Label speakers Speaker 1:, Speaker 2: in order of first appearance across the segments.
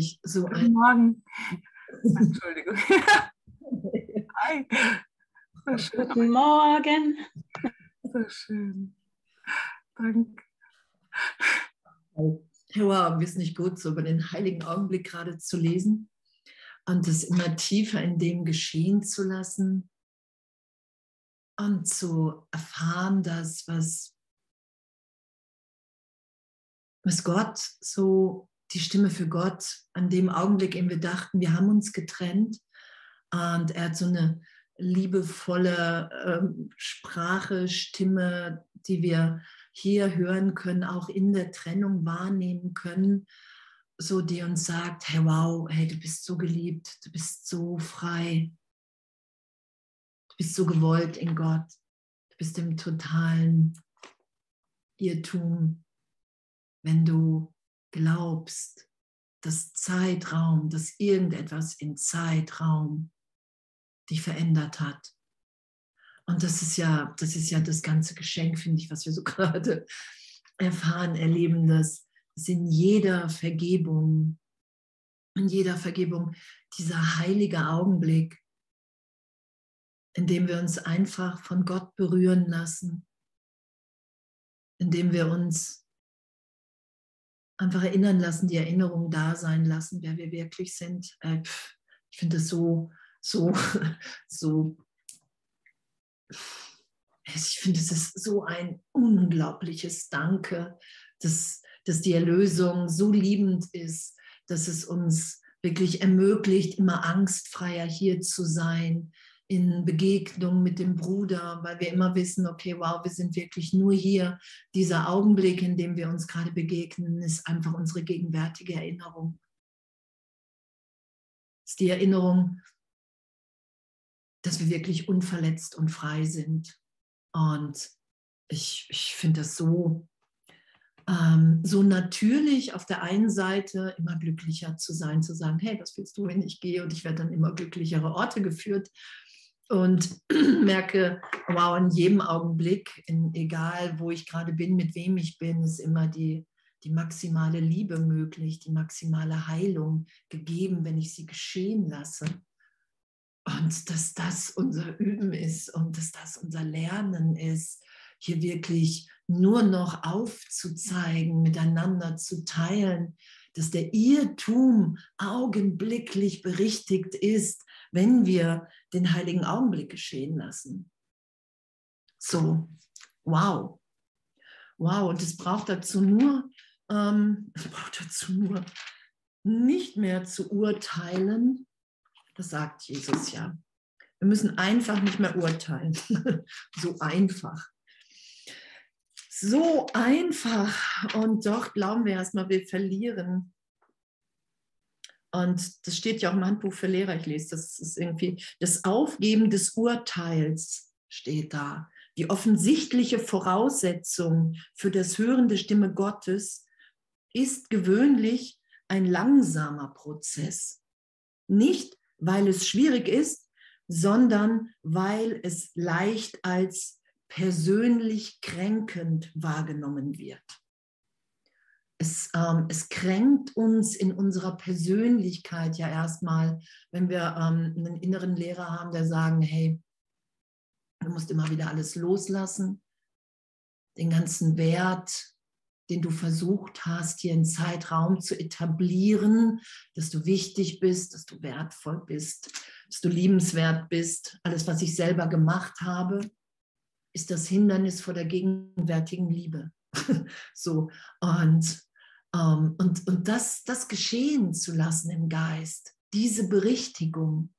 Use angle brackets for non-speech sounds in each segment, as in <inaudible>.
Speaker 1: nicht so
Speaker 2: Guten
Speaker 1: ein.
Speaker 2: Morgen. Entschuldigung. <laughs> Hi. So schön.
Speaker 3: Guten Morgen.
Speaker 2: So schön. Danke.
Speaker 1: Wow, ist nicht gut, so über den heiligen Augenblick gerade zu lesen und es immer tiefer in dem geschehen zu lassen und zu erfahren, dass was, was Gott so, die Stimme für Gott, an dem Augenblick, in dem wir dachten, wir haben uns getrennt. Und er hat so eine liebevolle ähm, Sprache, Stimme, die wir hier hören können, auch in der Trennung wahrnehmen können, so die uns sagt, hey wow, hey, du bist so geliebt, du bist so frei, du bist so gewollt in Gott, du bist im totalen Irrtum, wenn du glaubst, dass Zeitraum, dass irgendetwas in Zeitraum dich verändert hat. Und das ist ja, das ist ja das ganze Geschenk, finde ich, was wir so <laughs> gerade erfahren, erleben, dass in jeder Vergebung, in jeder Vergebung dieser heilige Augenblick, in dem wir uns einfach von Gott berühren lassen, in dem wir uns einfach erinnern lassen, die Erinnerung da sein lassen, wer wir wirklich sind. Äh, ich finde es so, so, <laughs> so ich finde, es ist so ein unglaubliches Danke, dass, dass die Erlösung so liebend ist, dass es uns wirklich ermöglicht, immer angstfreier hier zu sein, in Begegnung mit dem Bruder, weil wir immer wissen, okay, wow, wir sind wirklich nur hier. Dieser Augenblick, in dem wir uns gerade begegnen, ist einfach unsere gegenwärtige Erinnerung. Ist die Erinnerung, dass wir wirklich unverletzt und frei sind. Und ich, ich finde das so, ähm, so natürlich auf der einen Seite immer glücklicher zu sein, zu sagen, hey, was willst du, wenn ich gehe? Und ich werde dann immer glücklichere Orte geführt und <clears throat> merke, wow, in jedem Augenblick, in, egal wo ich gerade bin, mit wem ich bin, ist immer die, die maximale Liebe möglich, die maximale Heilung gegeben, wenn ich sie geschehen lasse. Und dass das unser Üben ist und dass das unser Lernen ist, hier wirklich nur noch aufzuzeigen, miteinander zu teilen, dass der Irrtum augenblicklich berichtigt ist, wenn wir den heiligen Augenblick geschehen lassen. So, wow. Wow, und es braucht dazu nur, ähm, <laughs> es braucht dazu nur nicht mehr zu urteilen, das sagt Jesus ja. Wir müssen einfach nicht mehr urteilen. <laughs> so einfach. So einfach. Und doch glauben wir erstmal, wir verlieren. Und das steht ja auch im Handbuch für Lehrer. Ich lese, das ist irgendwie das Aufgeben des Urteils steht da. Die offensichtliche Voraussetzung für das Hören der Stimme Gottes ist gewöhnlich ein langsamer Prozess. Nicht weil es schwierig ist, sondern weil es leicht als persönlich kränkend wahrgenommen wird. Es, ähm, es kränkt uns in unserer Persönlichkeit ja erstmal, wenn wir ähm, einen inneren Lehrer haben, der sagen, hey, du musst immer wieder alles loslassen, den ganzen Wert, den du versucht hast, hier in Zeitraum zu etablieren, dass du wichtig bist, dass du wertvoll bist, dass du liebenswert bist. Alles, was ich selber gemacht habe, ist das Hindernis vor der gegenwärtigen Liebe. <laughs> so, und, und, und das, das geschehen zu lassen im Geist, diese Berichtigung,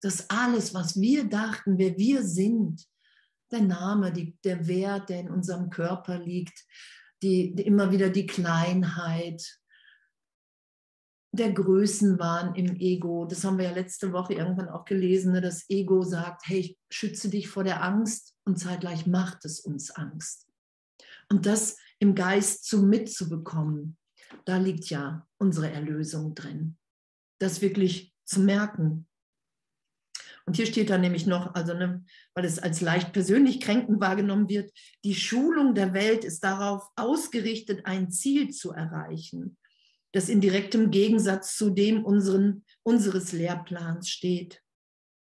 Speaker 1: dass alles, was wir dachten, wer wir sind, der Name, die, der Wert, der in unserem Körper liegt, die, die immer wieder die Kleinheit, der Größenwahn im Ego. Das haben wir ja letzte Woche irgendwann auch gelesen. Ne? Das Ego sagt, hey, ich schütze dich vor der Angst und zeitgleich macht es uns Angst. Und das im Geist zu mitzubekommen, da liegt ja unsere Erlösung drin. Das wirklich zu merken. Und hier steht dann nämlich noch, also ne, weil es als leicht persönlich kränkend wahrgenommen wird, die Schulung der Welt ist darauf ausgerichtet, ein Ziel zu erreichen, das in direktem Gegensatz zu dem unseren, unseres Lehrplans steht.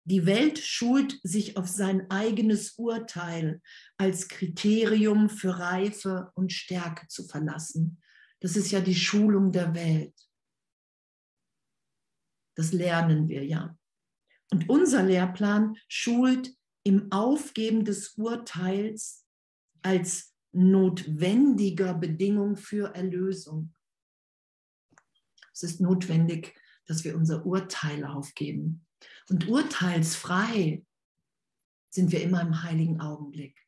Speaker 1: Die Welt schult sich auf sein eigenes Urteil als Kriterium für Reife und Stärke zu verlassen. Das ist ja die Schulung der Welt. Das lernen wir ja. Und unser Lehrplan schult im Aufgeben des Urteils als notwendiger Bedingung für Erlösung. Es ist notwendig, dass wir unser Urteil aufgeben. Und urteilsfrei sind wir immer im heiligen Augenblick.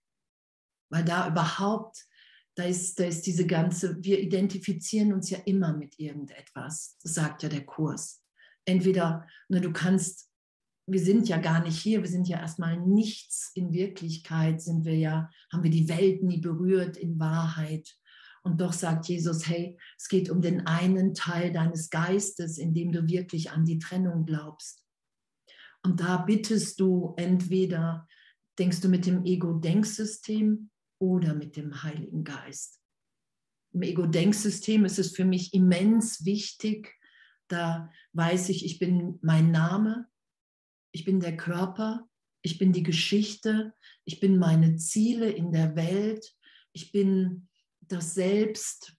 Speaker 1: Weil da überhaupt, da ist, da ist diese ganze, wir identifizieren uns ja immer mit irgendetwas. Sagt ja der Kurs. Entweder, ne, du kannst wir sind ja gar nicht hier, wir sind ja erstmal nichts. In Wirklichkeit sind wir ja, haben wir die Welt nie berührt in Wahrheit. Und doch sagt Jesus, hey, es geht um den einen Teil deines Geistes, in dem du wirklich an die Trennung glaubst. Und da bittest du entweder, denkst du mit dem Ego-Denksystem oder mit dem Heiligen Geist. Im Ego-Denksystem ist es für mich immens wichtig, da weiß ich, ich bin mein Name, ich bin der Körper, ich bin die Geschichte, ich bin meine Ziele in der Welt, ich bin das Selbst.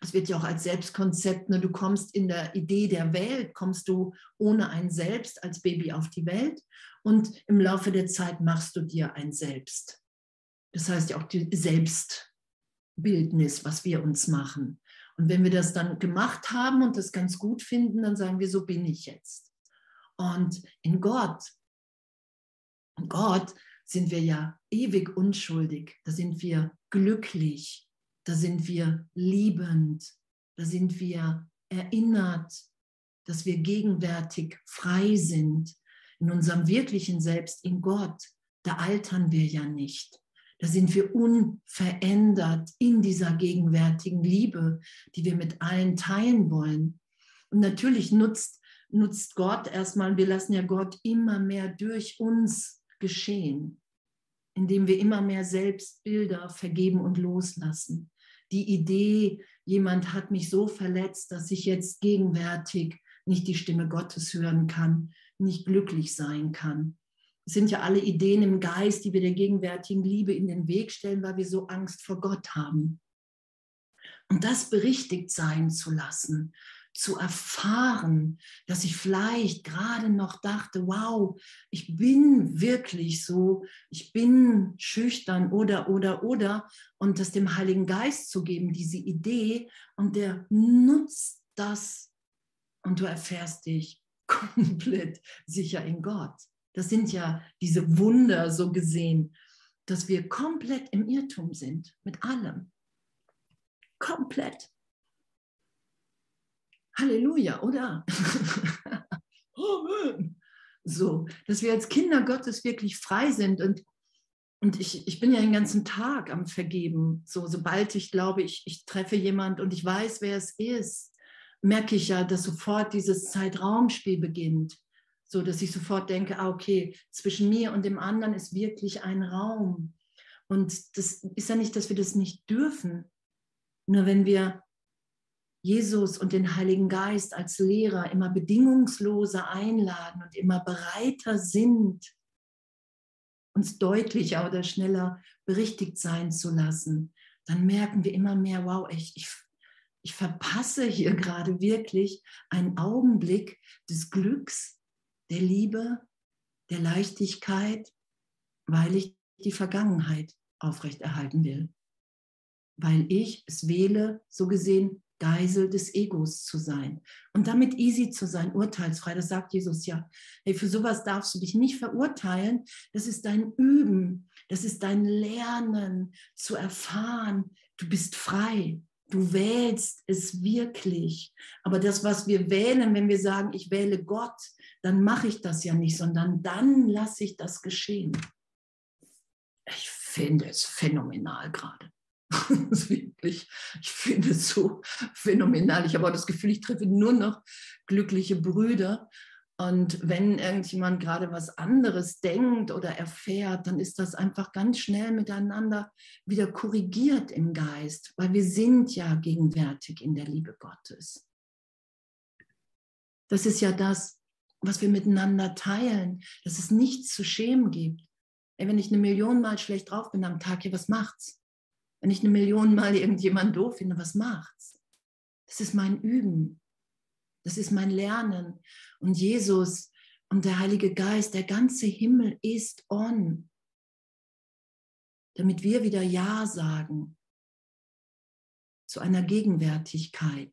Speaker 1: Es wird ja auch als Selbstkonzept, ne? du kommst in der Idee der Welt, kommst du ohne ein Selbst als Baby auf die Welt und im Laufe der Zeit machst du dir ein Selbst. Das heißt ja auch die Selbstbildnis, was wir uns machen. Und wenn wir das dann gemacht haben und das ganz gut finden, dann sagen wir, so bin ich jetzt. Und in Gott, in Gott sind wir ja ewig unschuldig. Da sind wir glücklich. Da sind wir liebend. Da sind wir erinnert, dass wir gegenwärtig frei sind. In unserem wirklichen Selbst, in Gott, da altern wir ja nicht. Da sind wir unverändert in dieser gegenwärtigen Liebe, die wir mit allen teilen wollen. Und natürlich nutzt nutzt Gott erstmal, wir lassen ja Gott immer mehr durch uns geschehen, indem wir immer mehr Selbstbilder vergeben und loslassen. Die Idee, jemand hat mich so verletzt, dass ich jetzt gegenwärtig nicht die Stimme Gottes hören kann, nicht glücklich sein kann. Es sind ja alle Ideen im Geist, die wir der gegenwärtigen Liebe in den Weg stellen, weil wir so Angst vor Gott haben. Und das berichtigt sein zu lassen, zu erfahren, dass ich vielleicht gerade noch dachte, wow, ich bin wirklich so, ich bin schüchtern oder, oder, oder, und das dem Heiligen Geist zu geben, diese Idee, und der nutzt das und du erfährst dich <laughs> komplett sicher in Gott. Das sind ja diese Wunder so gesehen, dass wir komplett im Irrtum sind mit allem. Komplett. Halleluja, oder? <laughs> so, dass wir als Kinder Gottes wirklich frei sind und und ich, ich bin ja den ganzen Tag am Vergeben. So, sobald ich glaube, ich, ich treffe jemand und ich weiß, wer es ist, merke ich ja, dass sofort dieses Zeitraumspiel beginnt. So, dass ich sofort denke, ah, okay, zwischen mir und dem anderen ist wirklich ein Raum. Und das ist ja nicht, dass wir das nicht dürfen. Nur wenn wir Jesus und den Heiligen Geist als Lehrer immer bedingungsloser einladen und immer bereiter sind, uns deutlicher oder schneller berichtigt sein zu lassen, dann merken wir immer mehr, wow, ich, ich, ich verpasse hier gerade wirklich einen Augenblick des Glücks, der Liebe, der Leichtigkeit, weil ich die Vergangenheit aufrechterhalten will. Weil ich es wähle, so gesehen, Geisel des Egos zu sein und damit easy zu sein, urteilsfrei. Das sagt Jesus ja. Hey, für sowas darfst du dich nicht verurteilen. Das ist dein Üben, das ist dein Lernen zu erfahren. Du bist frei. Du wählst es wirklich. Aber das, was wir wählen, wenn wir sagen, ich wähle Gott, dann mache ich das ja nicht, sondern dann lasse ich das geschehen. Ich finde es phänomenal gerade. <laughs> Wirklich, ich finde es so phänomenal. Ich habe auch das Gefühl, ich treffe nur noch glückliche Brüder. Und wenn irgendjemand gerade was anderes denkt oder erfährt, dann ist das einfach ganz schnell miteinander wieder korrigiert im Geist, weil wir sind ja gegenwärtig in der Liebe Gottes. Das ist ja das, was wir miteinander teilen, dass es nichts zu schämen gibt. Ey, wenn ich eine Million Mal schlecht drauf bin am Tag, ja, was macht's? Wenn ich eine Million Mal irgendjemand doof finde, was macht's? Das ist mein Üben. Das ist mein Lernen. Und Jesus und der Heilige Geist, der ganze Himmel ist on, damit wir wieder Ja sagen zu einer Gegenwärtigkeit,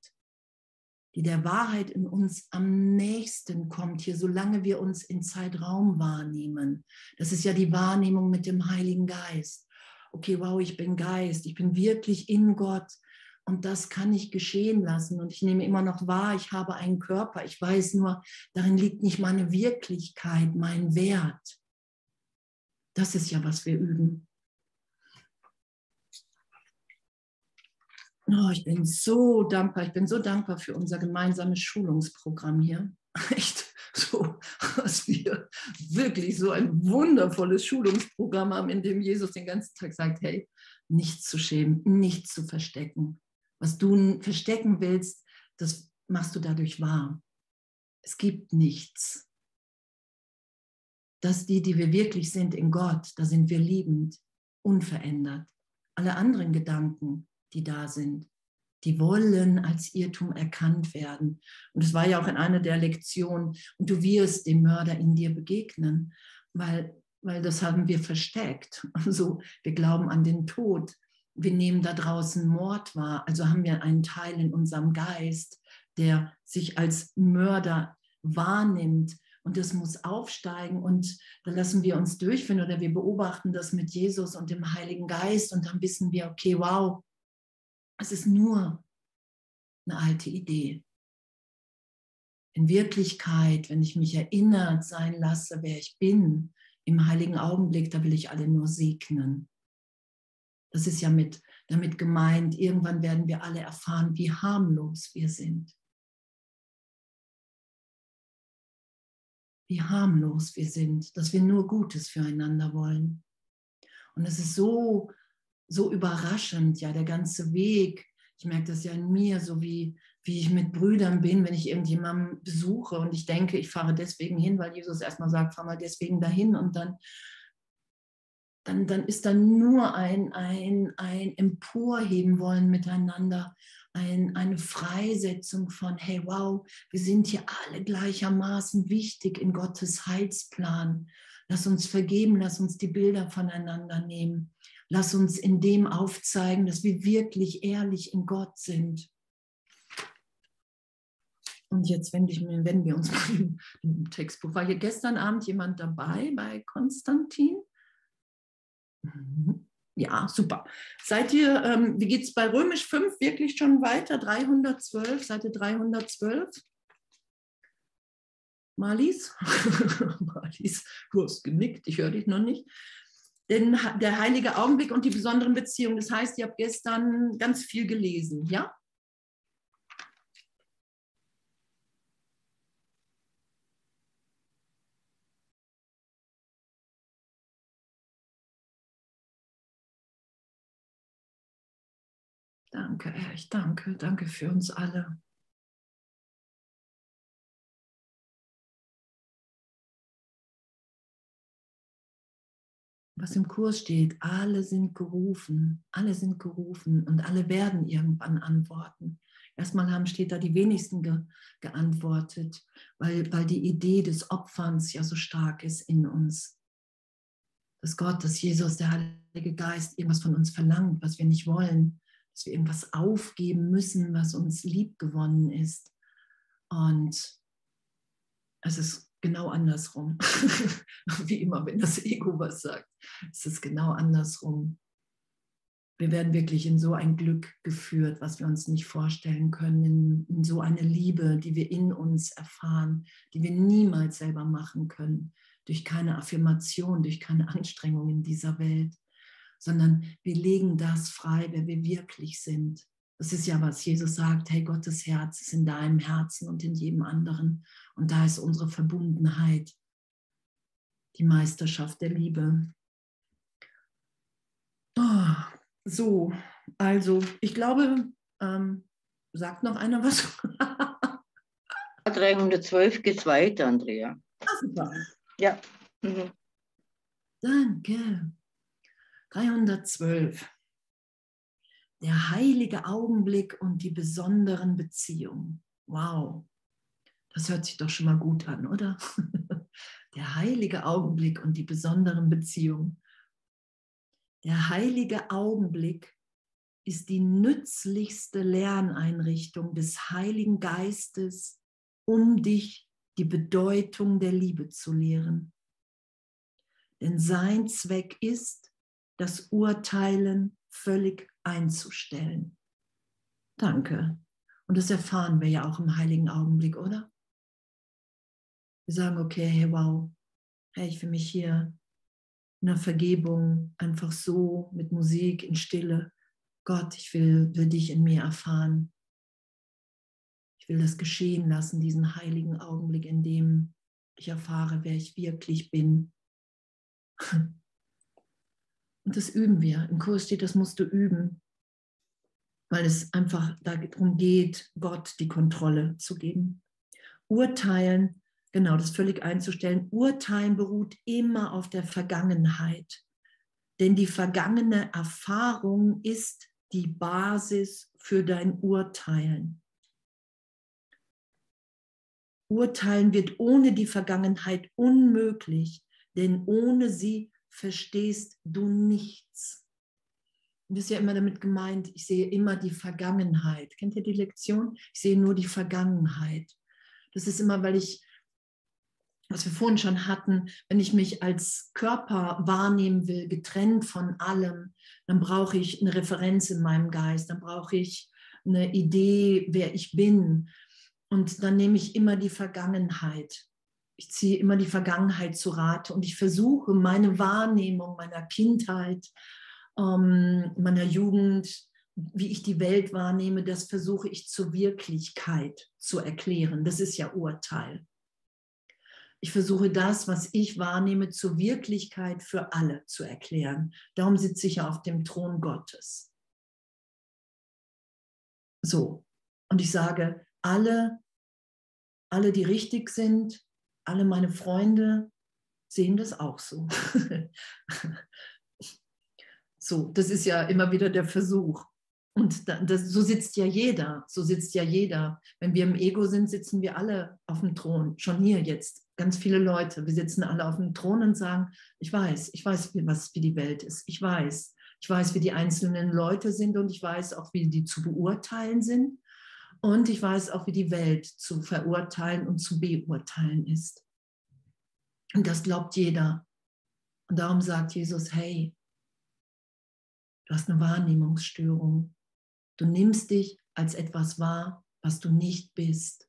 Speaker 1: die der Wahrheit in uns am nächsten kommt, hier, solange wir uns in Zeitraum wahrnehmen. Das ist ja die Wahrnehmung mit dem Heiligen Geist. Okay, wow, ich bin Geist, ich bin wirklich in Gott und das kann ich geschehen lassen. Und ich nehme immer noch wahr, ich habe einen Körper. Ich weiß nur, darin liegt nicht meine Wirklichkeit, mein Wert. Das ist ja, was wir üben. Oh, ich bin so dankbar. Ich bin so dankbar für unser gemeinsames Schulungsprogramm hier. <laughs> Echt <laughs> so, dass wir wirklich so ein wundervolles Schulungsprogramm haben, in dem Jesus den ganzen Tag sagt, hey, nichts zu schämen, nichts zu verstecken, was du verstecken willst, das machst du dadurch wahr. Es gibt nichts. Das die, die wir wirklich sind in Gott, da sind wir liebend, unverändert. Alle anderen Gedanken, die da sind, die wollen als Irrtum erkannt werden. Und es war ja auch in einer der Lektionen, und du wirst dem Mörder in dir begegnen, weil, weil das haben wir versteckt. <laughs> Also wir glauben an den Tod, wir nehmen da draußen Mord wahr, also haben wir einen Teil in unserem Geist, der sich als Mörder wahrnimmt. Und das muss aufsteigen und da lassen wir uns durchführen oder wir beobachten das mit Jesus und dem Heiligen Geist und dann wissen wir, okay, wow, es ist nur eine alte Idee. In Wirklichkeit, wenn ich mich erinnert sein lasse, wer ich bin, im heiligen Augenblick, da will ich alle nur segnen. Das ist ja mit, damit gemeint, irgendwann werden wir alle erfahren, wie harmlos wir sind. Wie harmlos wir sind, dass wir nur Gutes füreinander wollen. Und es ist so, so überraschend, ja, der ganze Weg. Ich merke das ja in mir, so wie, wie ich mit Brüdern bin, wenn ich irgendjemanden besuche und ich denke, ich fahre deswegen hin, weil Jesus erstmal sagt, fahr mal deswegen dahin und dann dann, dann ist da nur ein, ein, ein Emporheben wollen miteinander, ein, eine Freisetzung von, hey, wow, wir sind hier alle gleichermaßen wichtig in Gottes Heilsplan. Lass uns vergeben, lass uns die Bilder voneinander nehmen. Lass uns in dem aufzeigen, dass wir wirklich ehrlich in Gott sind. Und jetzt wende, ich, wenden wir uns mal im Textbuch. War hier gestern Abend jemand dabei bei Konstantin? Mhm. Ja, super. Seid ihr, ähm, wie geht es bei Römisch 5 wirklich schon weiter? 312, Seite 312? Marlies? <laughs> Marlies, du hast genickt, ich höre dich noch nicht. Denn der heilige Augenblick und die besonderen Beziehungen, das heißt, ihr habt gestern ganz viel gelesen, ja? Danke, Herr, ich danke, danke für uns alle. Was im Kurs steht, alle sind gerufen, alle sind gerufen und alle werden irgendwann antworten. Erstmal haben steht da die wenigsten ge, geantwortet, weil, weil die Idee des Opferns ja so stark ist in uns. Dass Gott, dass Jesus, der Heilige Geist irgendwas von uns verlangt, was wir nicht wollen dass wir irgendwas aufgeben müssen, was uns lieb gewonnen ist. Und es ist genau andersrum. <laughs> Wie immer, wenn das Ego was sagt, es ist genau andersrum. Wir werden wirklich in so ein Glück geführt, was wir uns nicht vorstellen können, in so eine Liebe, die wir in uns erfahren, die wir niemals selber machen können, durch keine Affirmation, durch keine Anstrengung in dieser Welt sondern wir legen das frei, wer wir wirklich sind. Das ist ja, was Jesus sagt, hey, Gottes Herz ist in deinem Herzen und in jedem anderen. Und da ist unsere Verbundenheit, die Meisterschaft der Liebe. Oh, so, also ich glaube, ähm, sagt noch einer was? <laughs>
Speaker 3: 312 geht weiter, Andrea.
Speaker 1: Ah, super.
Speaker 3: Ja. Mhm.
Speaker 1: Danke. 312. Der heilige Augenblick und die besonderen Beziehungen. Wow. Das hört sich doch schon mal gut an, oder? <laughs> Der heilige Augenblick und die besonderen Beziehungen. Der heilige Augenblick ist die nützlichste Lerneinrichtung des Heiligen Geistes, um dich die Bedeutung der Liebe zu lehren. Denn sein Zweck ist, das Urteilen völlig einzustellen. Danke. Und das erfahren wir ja auch im heiligen Augenblick, oder? Wir sagen, okay, hey, wow, hey, ich will mich hier in der Vergebung einfach so mit Musik in Stille. Gott, ich will, will dich in mir erfahren. Ich will das geschehen lassen, diesen heiligen Augenblick, in dem ich erfahre, wer ich wirklich bin. <laughs> Und das üben wir. Im Kurs steht, das musst du üben, weil es einfach darum geht, Gott die Kontrolle zu geben. Urteilen, genau, das völlig einzustellen. Urteilen beruht immer auf der Vergangenheit. Denn die vergangene Erfahrung ist die Basis für dein Urteilen. Urteilen wird ohne die Vergangenheit unmöglich, denn ohne sie verstehst du nichts. Und das ist ja immer damit gemeint, ich sehe immer die Vergangenheit. Kennt ihr die Lektion? Ich sehe nur die Vergangenheit. Das ist immer, weil ich, was wir vorhin schon hatten, wenn ich mich als Körper wahrnehmen will, getrennt von allem, dann brauche ich eine Referenz in meinem Geist, dann brauche ich eine Idee, wer ich bin. Und dann nehme ich immer die Vergangenheit ich ziehe immer die Vergangenheit zu Rate und ich versuche meine Wahrnehmung meiner Kindheit, ähm, meiner Jugend, wie ich die Welt wahrnehme, das versuche ich zur Wirklichkeit zu erklären. Das ist ja Urteil. Ich versuche das, was ich wahrnehme, zur Wirklichkeit für alle zu erklären. Darum sitze ich ja auf dem Thron Gottes. So, und ich sage, alle, alle, die richtig sind, alle meine Freunde sehen das auch so. <laughs> so, das ist ja immer wieder der Versuch. Und das, so sitzt ja jeder, so sitzt ja jeder. Wenn wir im Ego sind, sitzen wir alle auf dem Thron, schon hier jetzt, ganz viele Leute. Wir sitzen alle auf dem Thron und sagen, ich weiß, ich weiß, was wie die Welt ist. Ich weiß, ich weiß, wie die einzelnen Leute sind und ich weiß auch, wie die zu beurteilen sind. Und ich weiß auch, wie die Welt zu verurteilen und zu beurteilen ist. Und das glaubt jeder. Und darum sagt Jesus, hey, du hast eine Wahrnehmungsstörung. Du nimmst dich als etwas wahr, was du nicht bist.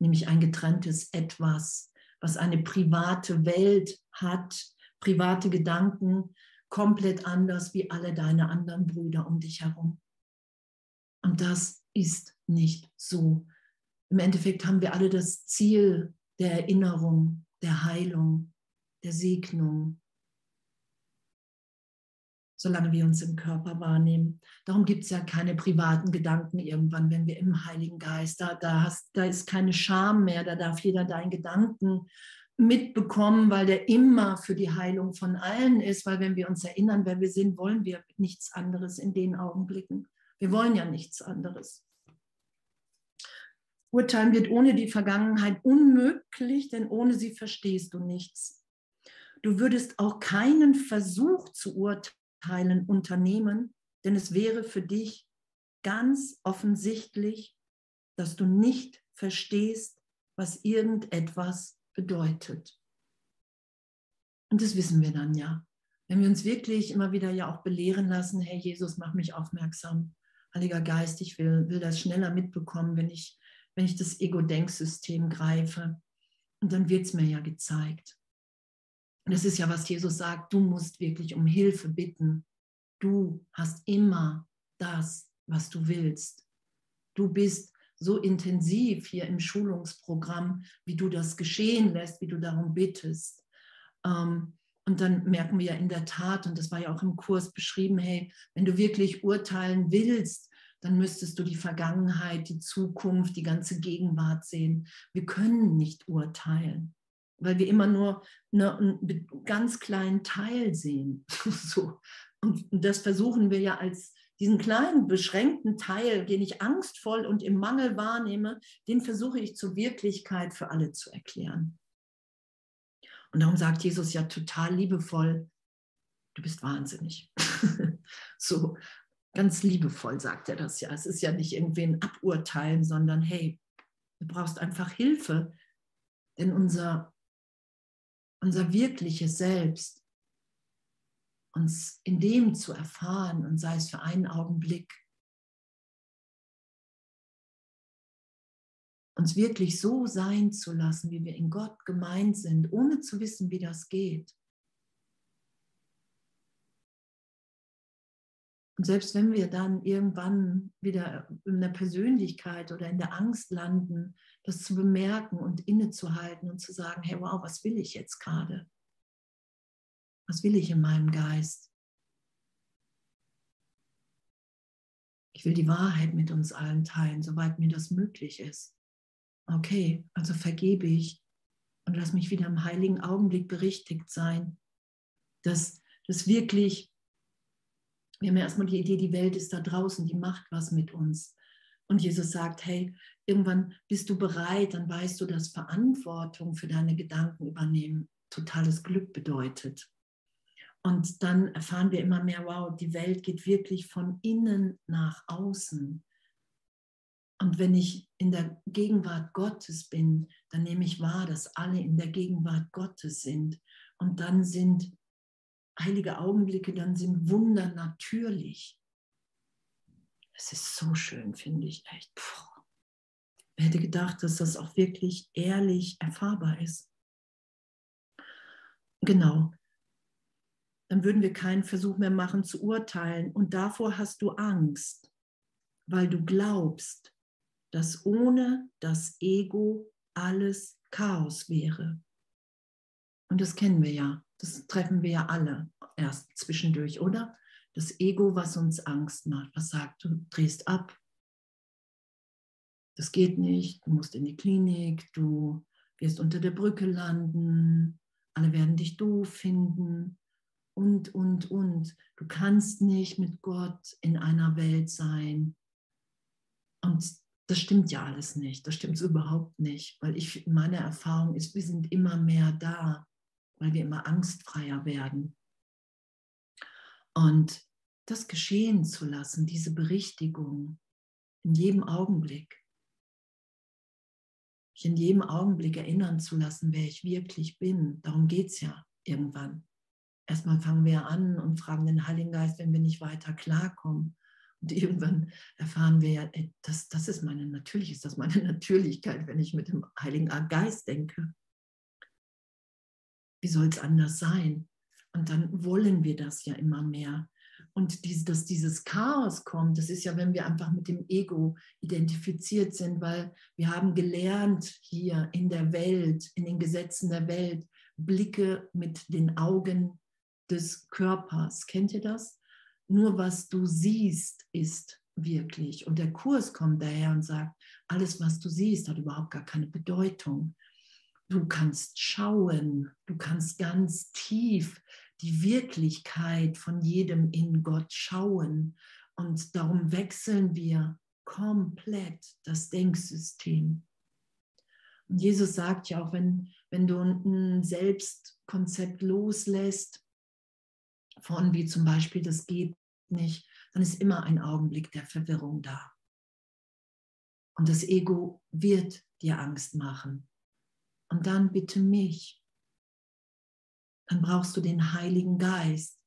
Speaker 1: Nämlich ein getrenntes Etwas, was eine private Welt hat, private Gedanken, komplett anders wie alle deine anderen Brüder um dich herum. Und das ist nicht so. Im Endeffekt haben wir alle das Ziel der Erinnerung, der Heilung, der Segnung, solange wir uns im Körper wahrnehmen. Darum gibt es ja keine privaten Gedanken irgendwann, wenn wir im Heiligen Geist, da, da, hast, da ist keine Scham mehr, da darf jeder deinen Gedanken mitbekommen, weil der immer für die Heilung von allen ist, weil wenn wir uns erinnern, wer wir sind, wollen wir nichts anderes in den Augenblicken. Wir wollen ja nichts anderes. Urteilen wird ohne die Vergangenheit unmöglich, denn ohne sie verstehst du nichts. Du würdest auch keinen Versuch zu urteilen unternehmen, denn es wäre für dich ganz offensichtlich, dass du nicht verstehst, was irgendetwas bedeutet. Und das wissen wir dann ja. Wenn wir uns wirklich immer wieder ja auch belehren lassen, hey Jesus, mach mich aufmerksam. Heiliger Geist, ich will, will das schneller mitbekommen, wenn ich wenn ich das Ego-Denksystem greife. Und dann wird es mir ja gezeigt. Und das ist ja, was Jesus sagt, du musst wirklich um Hilfe bitten. Du hast immer das was du willst. Du bist so intensiv hier im Schulungsprogramm, wie du das geschehen lässt, wie du darum bittest. Ähm, und dann merken wir ja in der Tat, und das war ja auch im Kurs beschrieben, hey, wenn du wirklich urteilen willst, dann müsstest du die Vergangenheit, die Zukunft, die ganze Gegenwart sehen. Wir können nicht urteilen, weil wir immer nur einen ganz kleinen Teil sehen. <laughs> so. Und das versuchen wir ja als diesen kleinen, beschränkten Teil, den ich angstvoll und im Mangel wahrnehme, den versuche ich zur Wirklichkeit für alle zu erklären. Und darum sagt Jesus ja total liebevoll, du bist wahnsinnig. <laughs> so ganz liebevoll sagt er das ja. Es ist ja nicht irgendwie ein Aburteilen, sondern hey, du brauchst einfach Hilfe, denn unser, unser wirkliches Selbst uns in dem zu erfahren und sei es für einen Augenblick, uns wirklich so sein zu lassen, wie wir in Gott gemeint sind, ohne zu wissen, wie das geht. Und selbst wenn wir dann irgendwann wieder in der Persönlichkeit oder in der Angst landen, das zu bemerken und innezuhalten und zu sagen, hey, wow, was will ich jetzt gerade? Was will ich in meinem Geist? Ich will die Wahrheit mit uns allen teilen, soweit mir das möglich ist. Okay, also vergebe ich und lass mich wieder im heiligen Augenblick berichtigt sein, dass das wirklich, wir haben ja erstmal die Idee, die Welt ist da draußen, die macht was mit uns. Und Jesus sagt, hey, irgendwann bist du bereit, dann weißt du, dass Verantwortung für deine Gedanken übernehmen totales Glück bedeutet. Und dann erfahren wir immer mehr, wow, die Welt geht wirklich von innen nach außen. Und wenn ich in der Gegenwart Gottes bin, dann nehme ich wahr, dass alle in der Gegenwart Gottes sind. Und dann sind heilige Augenblicke, dann sind Wunder natürlich. Es ist so schön, finde ich echt. Puh. Wer hätte gedacht, dass das auch wirklich ehrlich erfahrbar ist? Genau dann würden wir keinen Versuch mehr machen zu urteilen. Und davor hast du Angst, weil du glaubst, dass ohne das Ego alles Chaos wäre. Und das kennen wir ja, das treffen wir ja alle erst zwischendurch, oder? Das Ego, was uns Angst macht, was sagt, du drehst ab, das geht nicht, du musst in die Klinik, du wirst unter der Brücke landen, alle werden dich doof finden, und, und, und. Du kannst nicht mit Gott in einer Welt sein. Und das stimmt ja alles nicht. Das stimmt überhaupt nicht, weil ich, meine Erfahrung ist, wir sind immer mehr da, weil wir immer angstfreier werden. Und das geschehen zu lassen, diese Berichtigung in jedem Augenblick, mich in jedem Augenblick erinnern zu lassen, wer ich wirklich bin, darum geht es ja irgendwann erstmal fangen wir an und fragen den Heiligen Geist, wenn wir nicht weiter klarkommen. Und irgendwann erfahren wir ja, das, das ist meine natürlich ist das meine <laughs> Natürlichkeit, wenn ich mit dem Heiligen Geist denke. Wie soll es anders sein? Und dann wollen wir das ja immer mehr. Und dies, dass dieses Chaos kommt, das ist ja, wenn wir einfach mit dem Ego identifiziert sind, weil wir haben gelernt hier in der Welt, in den Gesetzen der Welt, Blicke mit den Augen des Körpers. Kennt ihr das? Nur was du siehst, ist wirklich. Und der Kurs kommt daher und sagt, alles, was du siehst, hat überhaupt gar keine Bedeutung. Du kannst schauen, du kannst ganz tief die Wirklichkeit von jedem in Gott schauen. Und darum wechseln wir komplett das Denksystem. Und Jesus sagt ja auch, wenn, wenn du ein Selbstkonzept loslässt, von wie zum Beispiel, das geht nicht, dann ist immer ein Augenblick der Verwirrung da. Und das Ego wird dir Angst machen. Und dann bitte mich. Dann brauchst du den Heiligen Geist.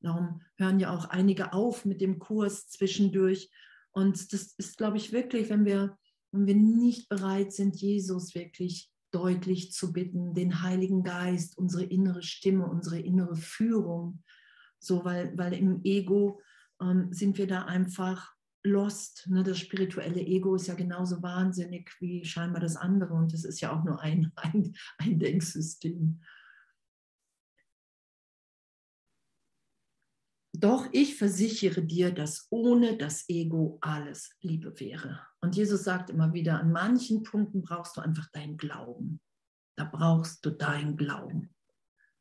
Speaker 1: Darum hören ja auch einige auf mit dem Kurs zwischendurch. Und das ist, glaube ich, wirklich, wenn wir, wenn wir nicht bereit sind, Jesus wirklich deutlich zu bitten, den Heiligen Geist, unsere innere Stimme, unsere innere Führung, so, weil, weil im Ego ähm, sind wir da einfach lost. Ne? Das spirituelle Ego ist ja genauso wahnsinnig wie scheinbar das andere und es ist ja auch nur ein, <laughs> ein, ein Denksystem. Doch ich versichere dir, dass ohne das Ego alles Liebe wäre. Und Jesus sagt immer wieder, an manchen Punkten brauchst du einfach deinen Glauben. Da brauchst du deinen Glauben.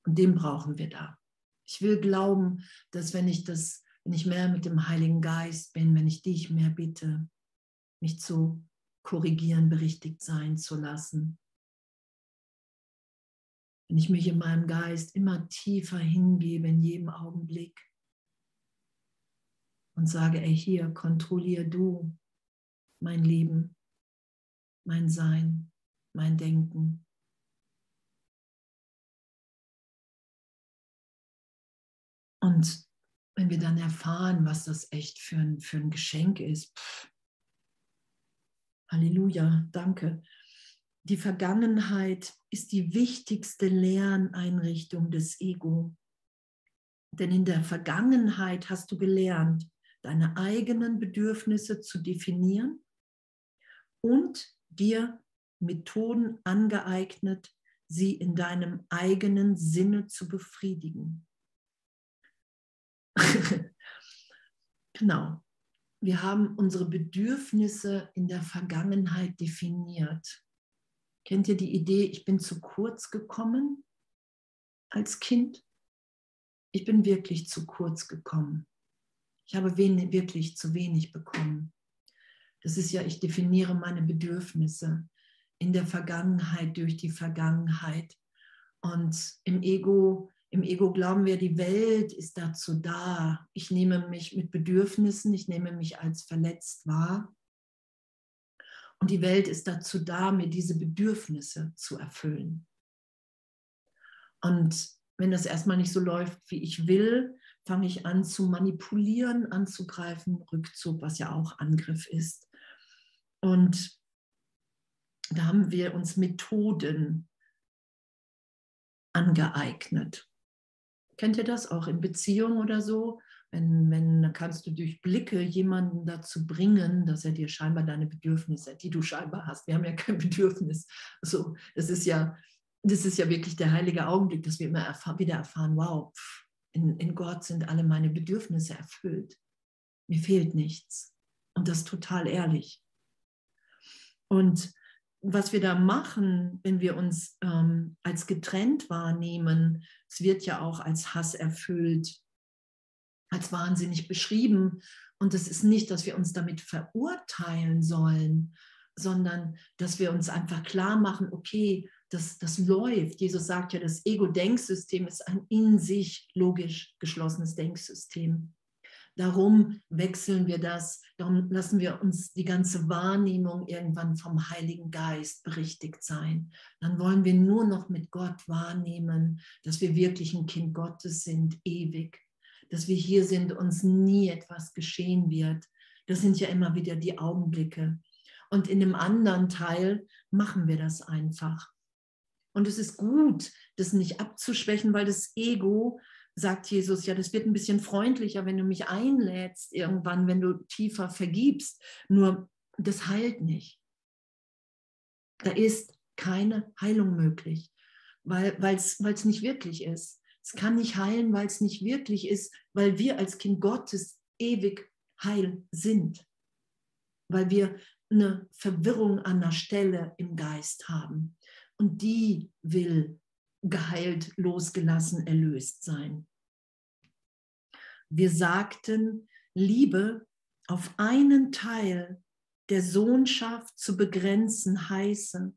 Speaker 1: Und den brauchen wir da. Ich will glauben, dass wenn ich das, wenn ich mehr mit dem Heiligen Geist bin, wenn ich dich mehr bitte, mich zu korrigieren, berichtigt sein zu lassen, wenn ich mich in meinem Geist immer tiefer hingebe in jedem Augenblick, und sage, ey, hier, kontrollier du mein Leben, mein Sein, mein Denken. Und wenn wir dann erfahren, was das echt für ein, für ein Geschenk ist, pff, Halleluja, danke. Die Vergangenheit ist die wichtigste Lerneinrichtung des Ego. Denn in der Vergangenheit hast du gelernt, deine eigenen Bedürfnisse zu definieren und dir Methoden angeeignet, sie in deinem eigenen Sinne zu befriedigen. <laughs> genau. Wir haben unsere Bedürfnisse in der Vergangenheit definiert. Kennt ihr die Idee, ich bin zu kurz gekommen als Kind? Ich bin wirklich zu kurz gekommen. Ich habe wenig, wirklich zu wenig bekommen. Das ist ja, ich definiere meine Bedürfnisse in der Vergangenheit durch die Vergangenheit. Und im Ego, im Ego glauben wir, die Welt ist dazu da. Ich nehme mich mit Bedürfnissen, ich nehme mich als verletzt wahr. Und die Welt ist dazu da, mir diese Bedürfnisse zu erfüllen. Und wenn das erstmal nicht so läuft, wie ich will, fange ich an zu manipulieren, anzugreifen, Rückzug, was ja auch Angriff ist. Und da haben wir uns Methoden angeeignet. Kennt ihr das auch in Beziehungen oder so? Wenn, wenn kannst du durch Blicke jemanden dazu bringen, dass er dir scheinbar deine Bedürfnisse, die du scheinbar hast, wir haben ja kein <laughs> Bedürfnis. So, das ist ja, das ist ja wirklich der heilige Augenblick, dass wir immer erfahren, wieder erfahren, wow, pff, in, in Gott sind alle meine Bedürfnisse erfüllt. Mir fehlt nichts. Und das total ehrlich. Und was wir da machen, wenn wir uns ähm, als getrennt wahrnehmen, es wird ja auch als Hass erfüllt, als wahnsinnig beschrieben. Und es ist nicht, dass wir uns damit verurteilen sollen, sondern dass wir uns einfach klar machen, okay, das, das läuft. Jesus sagt ja, das Ego-Denksystem ist ein in sich logisch geschlossenes Denksystem. Darum wechseln wir das, darum lassen wir uns die ganze Wahrnehmung irgendwann vom Heiligen Geist berichtigt sein. Dann wollen wir nur noch mit Gott wahrnehmen, dass wir wirklich ein Kind Gottes sind, ewig, dass wir hier sind, uns nie etwas geschehen wird. Das sind ja immer wieder die Augenblicke. Und in dem anderen Teil machen wir das einfach. Und es ist gut, das nicht abzuschwächen, weil das Ego, sagt Jesus, ja, das wird ein bisschen freundlicher, wenn du mich einlädst irgendwann, wenn du tiefer vergibst. Nur das heilt nicht. Da ist keine Heilung möglich, weil es nicht wirklich ist. Es kann nicht heilen, weil es nicht wirklich ist, weil wir als Kind Gottes ewig heil sind, weil wir eine Verwirrung an der Stelle im Geist haben und die will geheilt, losgelassen, erlöst sein. Wir sagten, Liebe auf einen Teil der Sohnschaft zu begrenzen heiße,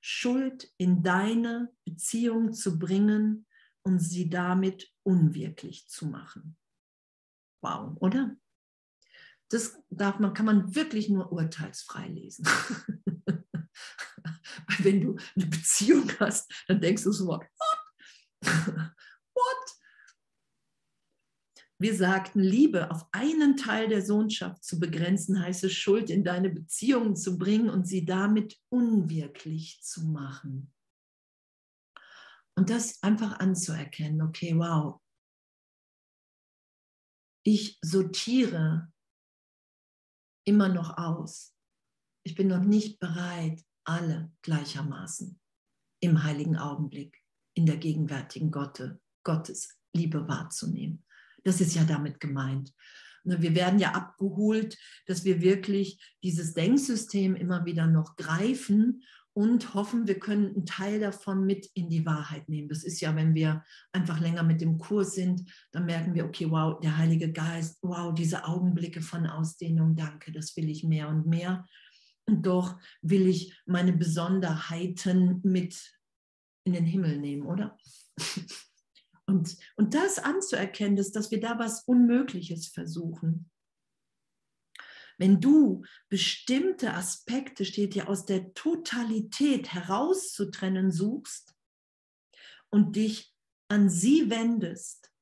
Speaker 1: Schuld in deine Beziehung zu bringen und sie damit unwirklich zu machen. Wow, oder? Das darf man, kann man wirklich nur urteilsfrei lesen. <laughs> Weil wenn du eine Beziehung hast, dann denkst du so, what? <laughs> what? Wir sagten, Liebe auf einen Teil der Sohnschaft zu begrenzen, heiße Schuld in deine Beziehungen zu bringen und sie damit unwirklich zu machen. Und das einfach anzuerkennen, okay, wow. Ich sortiere immer noch aus. Ich bin noch nicht bereit, alle gleichermaßen im heiligen Augenblick in der gegenwärtigen Gotte, Gottes Liebe wahrzunehmen. Das ist ja damit gemeint. Ne, wir werden ja abgeholt, dass wir wirklich dieses Denksystem immer wieder noch greifen und hoffen, wir können einen Teil davon mit in die Wahrheit nehmen. Das ist ja, wenn wir einfach länger mit dem Kurs sind, dann merken wir, okay, wow, der Heilige Geist, wow, diese Augenblicke von Ausdehnung, danke, das will ich mehr und mehr. Doch will ich meine Besonderheiten mit in den Himmel nehmen, oder? <laughs> Und, und das anzuerkennen, dass, dass wir da was Unmögliches versuchen. Wenn du bestimmte Aspekte, steht ja, aus der Totalität herauszutrennen suchst und dich an sie wendest,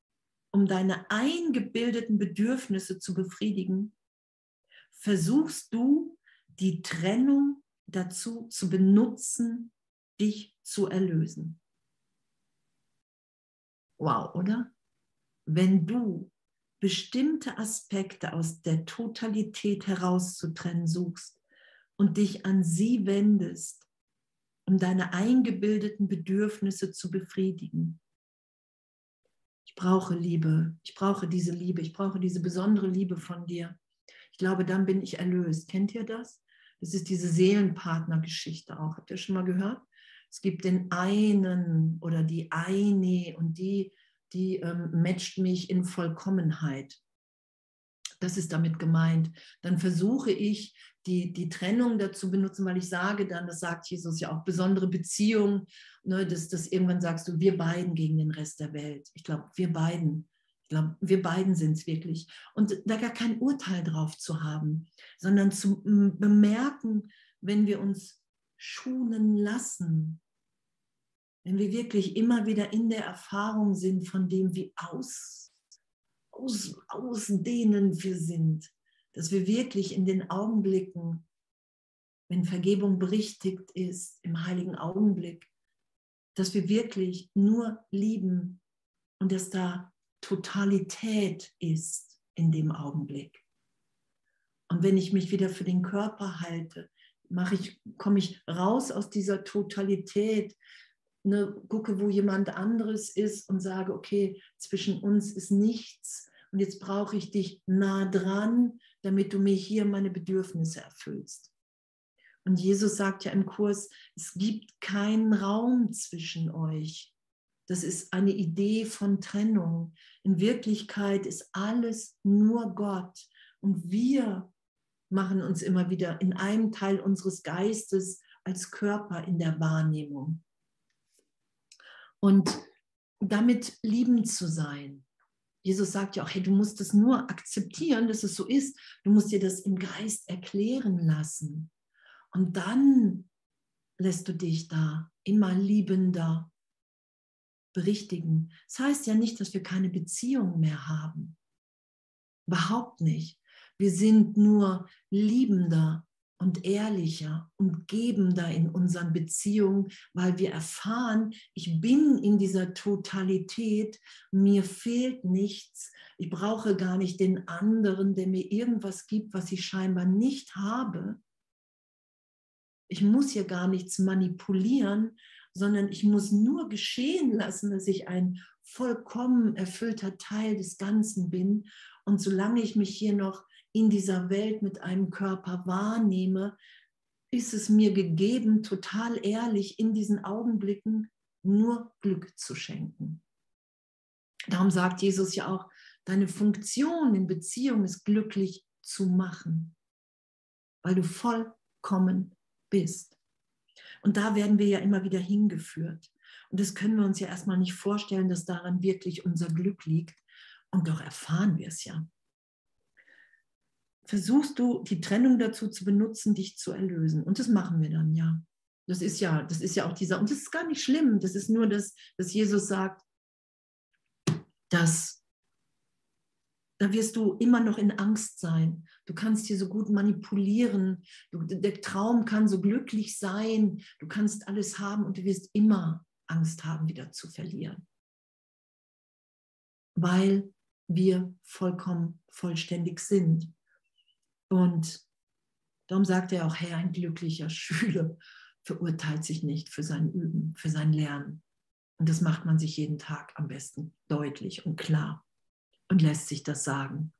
Speaker 1: um deine eingebildeten Bedürfnisse zu befriedigen, versuchst du die Trennung dazu zu benutzen, dich zu erlösen. Wow, oder? Wenn du bestimmte Aspekte aus der Totalität herauszutrennen suchst und dich an sie wendest, um deine eingebildeten Bedürfnisse zu befriedigen. Ich brauche Liebe, ich brauche diese Liebe, ich brauche diese besondere Liebe von dir. Ich glaube, dann bin ich erlöst. Kennt ihr das? Das ist diese Seelenpartnergeschichte auch. Habt ihr schon mal gehört? Es gibt den einen oder die eine und die, die ähm, matcht mich in Vollkommenheit. Das ist damit gemeint. Dann versuche ich, die, die Trennung dazu benutzen, weil ich sage dann, das sagt Jesus ja auch, besondere Beziehungen, ne, dass, dass irgendwann sagst du, wir beiden gegen den Rest der Welt. Ich glaube, wir beiden. Ich glaube, wir beiden sind es wirklich. Und da gar kein Urteil drauf zu haben, sondern zu bemerken, wenn wir uns schonen lassen, wenn wir wirklich immer wieder in der Erfahrung sind von dem, wie aus, aus, ausdehnend wir sind, dass wir wirklich in den Augenblicken, wenn Vergebung berichtigt ist, im heiligen Augenblick, dass wir wirklich nur lieben und dass da Totalität ist in dem Augenblick. Und wenn ich mich wieder für den Körper halte, mache ich, komme ich raus aus dieser Totalität, ne, gucke, wo jemand anderes ist und sage, okay, zwischen uns ist nichts und jetzt brauche ich dich nah dran, damit du mir hier meine Bedürfnisse erfüllst. Und Jesus sagt ja im Kurs, es gibt keinen Raum zwischen euch. Das ist eine Idee von Trennung. In Wirklichkeit ist alles nur Gott. Und wir machen uns immer wieder in einem Teil unseres Geistes als Körper in der Wahrnehmung. Und damit liebend zu sein. Jesus sagt ja auch, hey, du musst es nur akzeptieren, dass es so ist. Du musst dir das im Geist erklären lassen. Und dann lässt du dich da immer liebender berichtigen. Das heißt ja nicht, dass wir keine Beziehung mehr haben. Überhaupt nicht. Wir sind nur liebender und ehrlicher und gebender in unseren Beziehungen, weil wir erfahren, ich bin in dieser Totalität, mir fehlt nichts, ich brauche gar nicht den anderen, der mir irgendwas gibt, was ich scheinbar nicht habe. Ich muss hier gar nichts manipulieren, sondern ich muss nur geschehen lassen, dass ich ein vollkommen erfüllter Teil des Ganzen bin. Und solange ich mich hier noch in dieser Welt mit einem Körper wahrnehme, ist es mir gegeben, total ehrlich in diesen Augenblicken nur Glück zu schenken. Darum sagt Jesus ja auch, deine Funktion in Beziehung ist glücklich zu machen, weil du vollkommen bist. Und da werden wir ja immer wieder hingeführt. Und das können wir uns ja erstmal nicht vorstellen, dass daran wirklich unser Glück liegt. Und doch erfahren wir es ja versuchst du die Trennung dazu zu benutzen, dich zu erlösen. Und das machen wir dann, ja. Das ist ja, das ist ja auch dieser, und das ist gar nicht schlimm. Das ist nur, dass, dass Jesus sagt, dass da wirst du immer noch in Angst sein. Du kannst hier so gut manipulieren. Du, der Traum kann so glücklich sein. Du kannst alles haben und du wirst immer Angst haben, wieder zu verlieren. Weil wir vollkommen vollständig sind. Und Darum sagt er auch, hey, ein glücklicher Schüler verurteilt sich nicht für sein Üben, für sein Lernen. Und das macht man sich jeden Tag am besten deutlich und klar und lässt sich das sagen.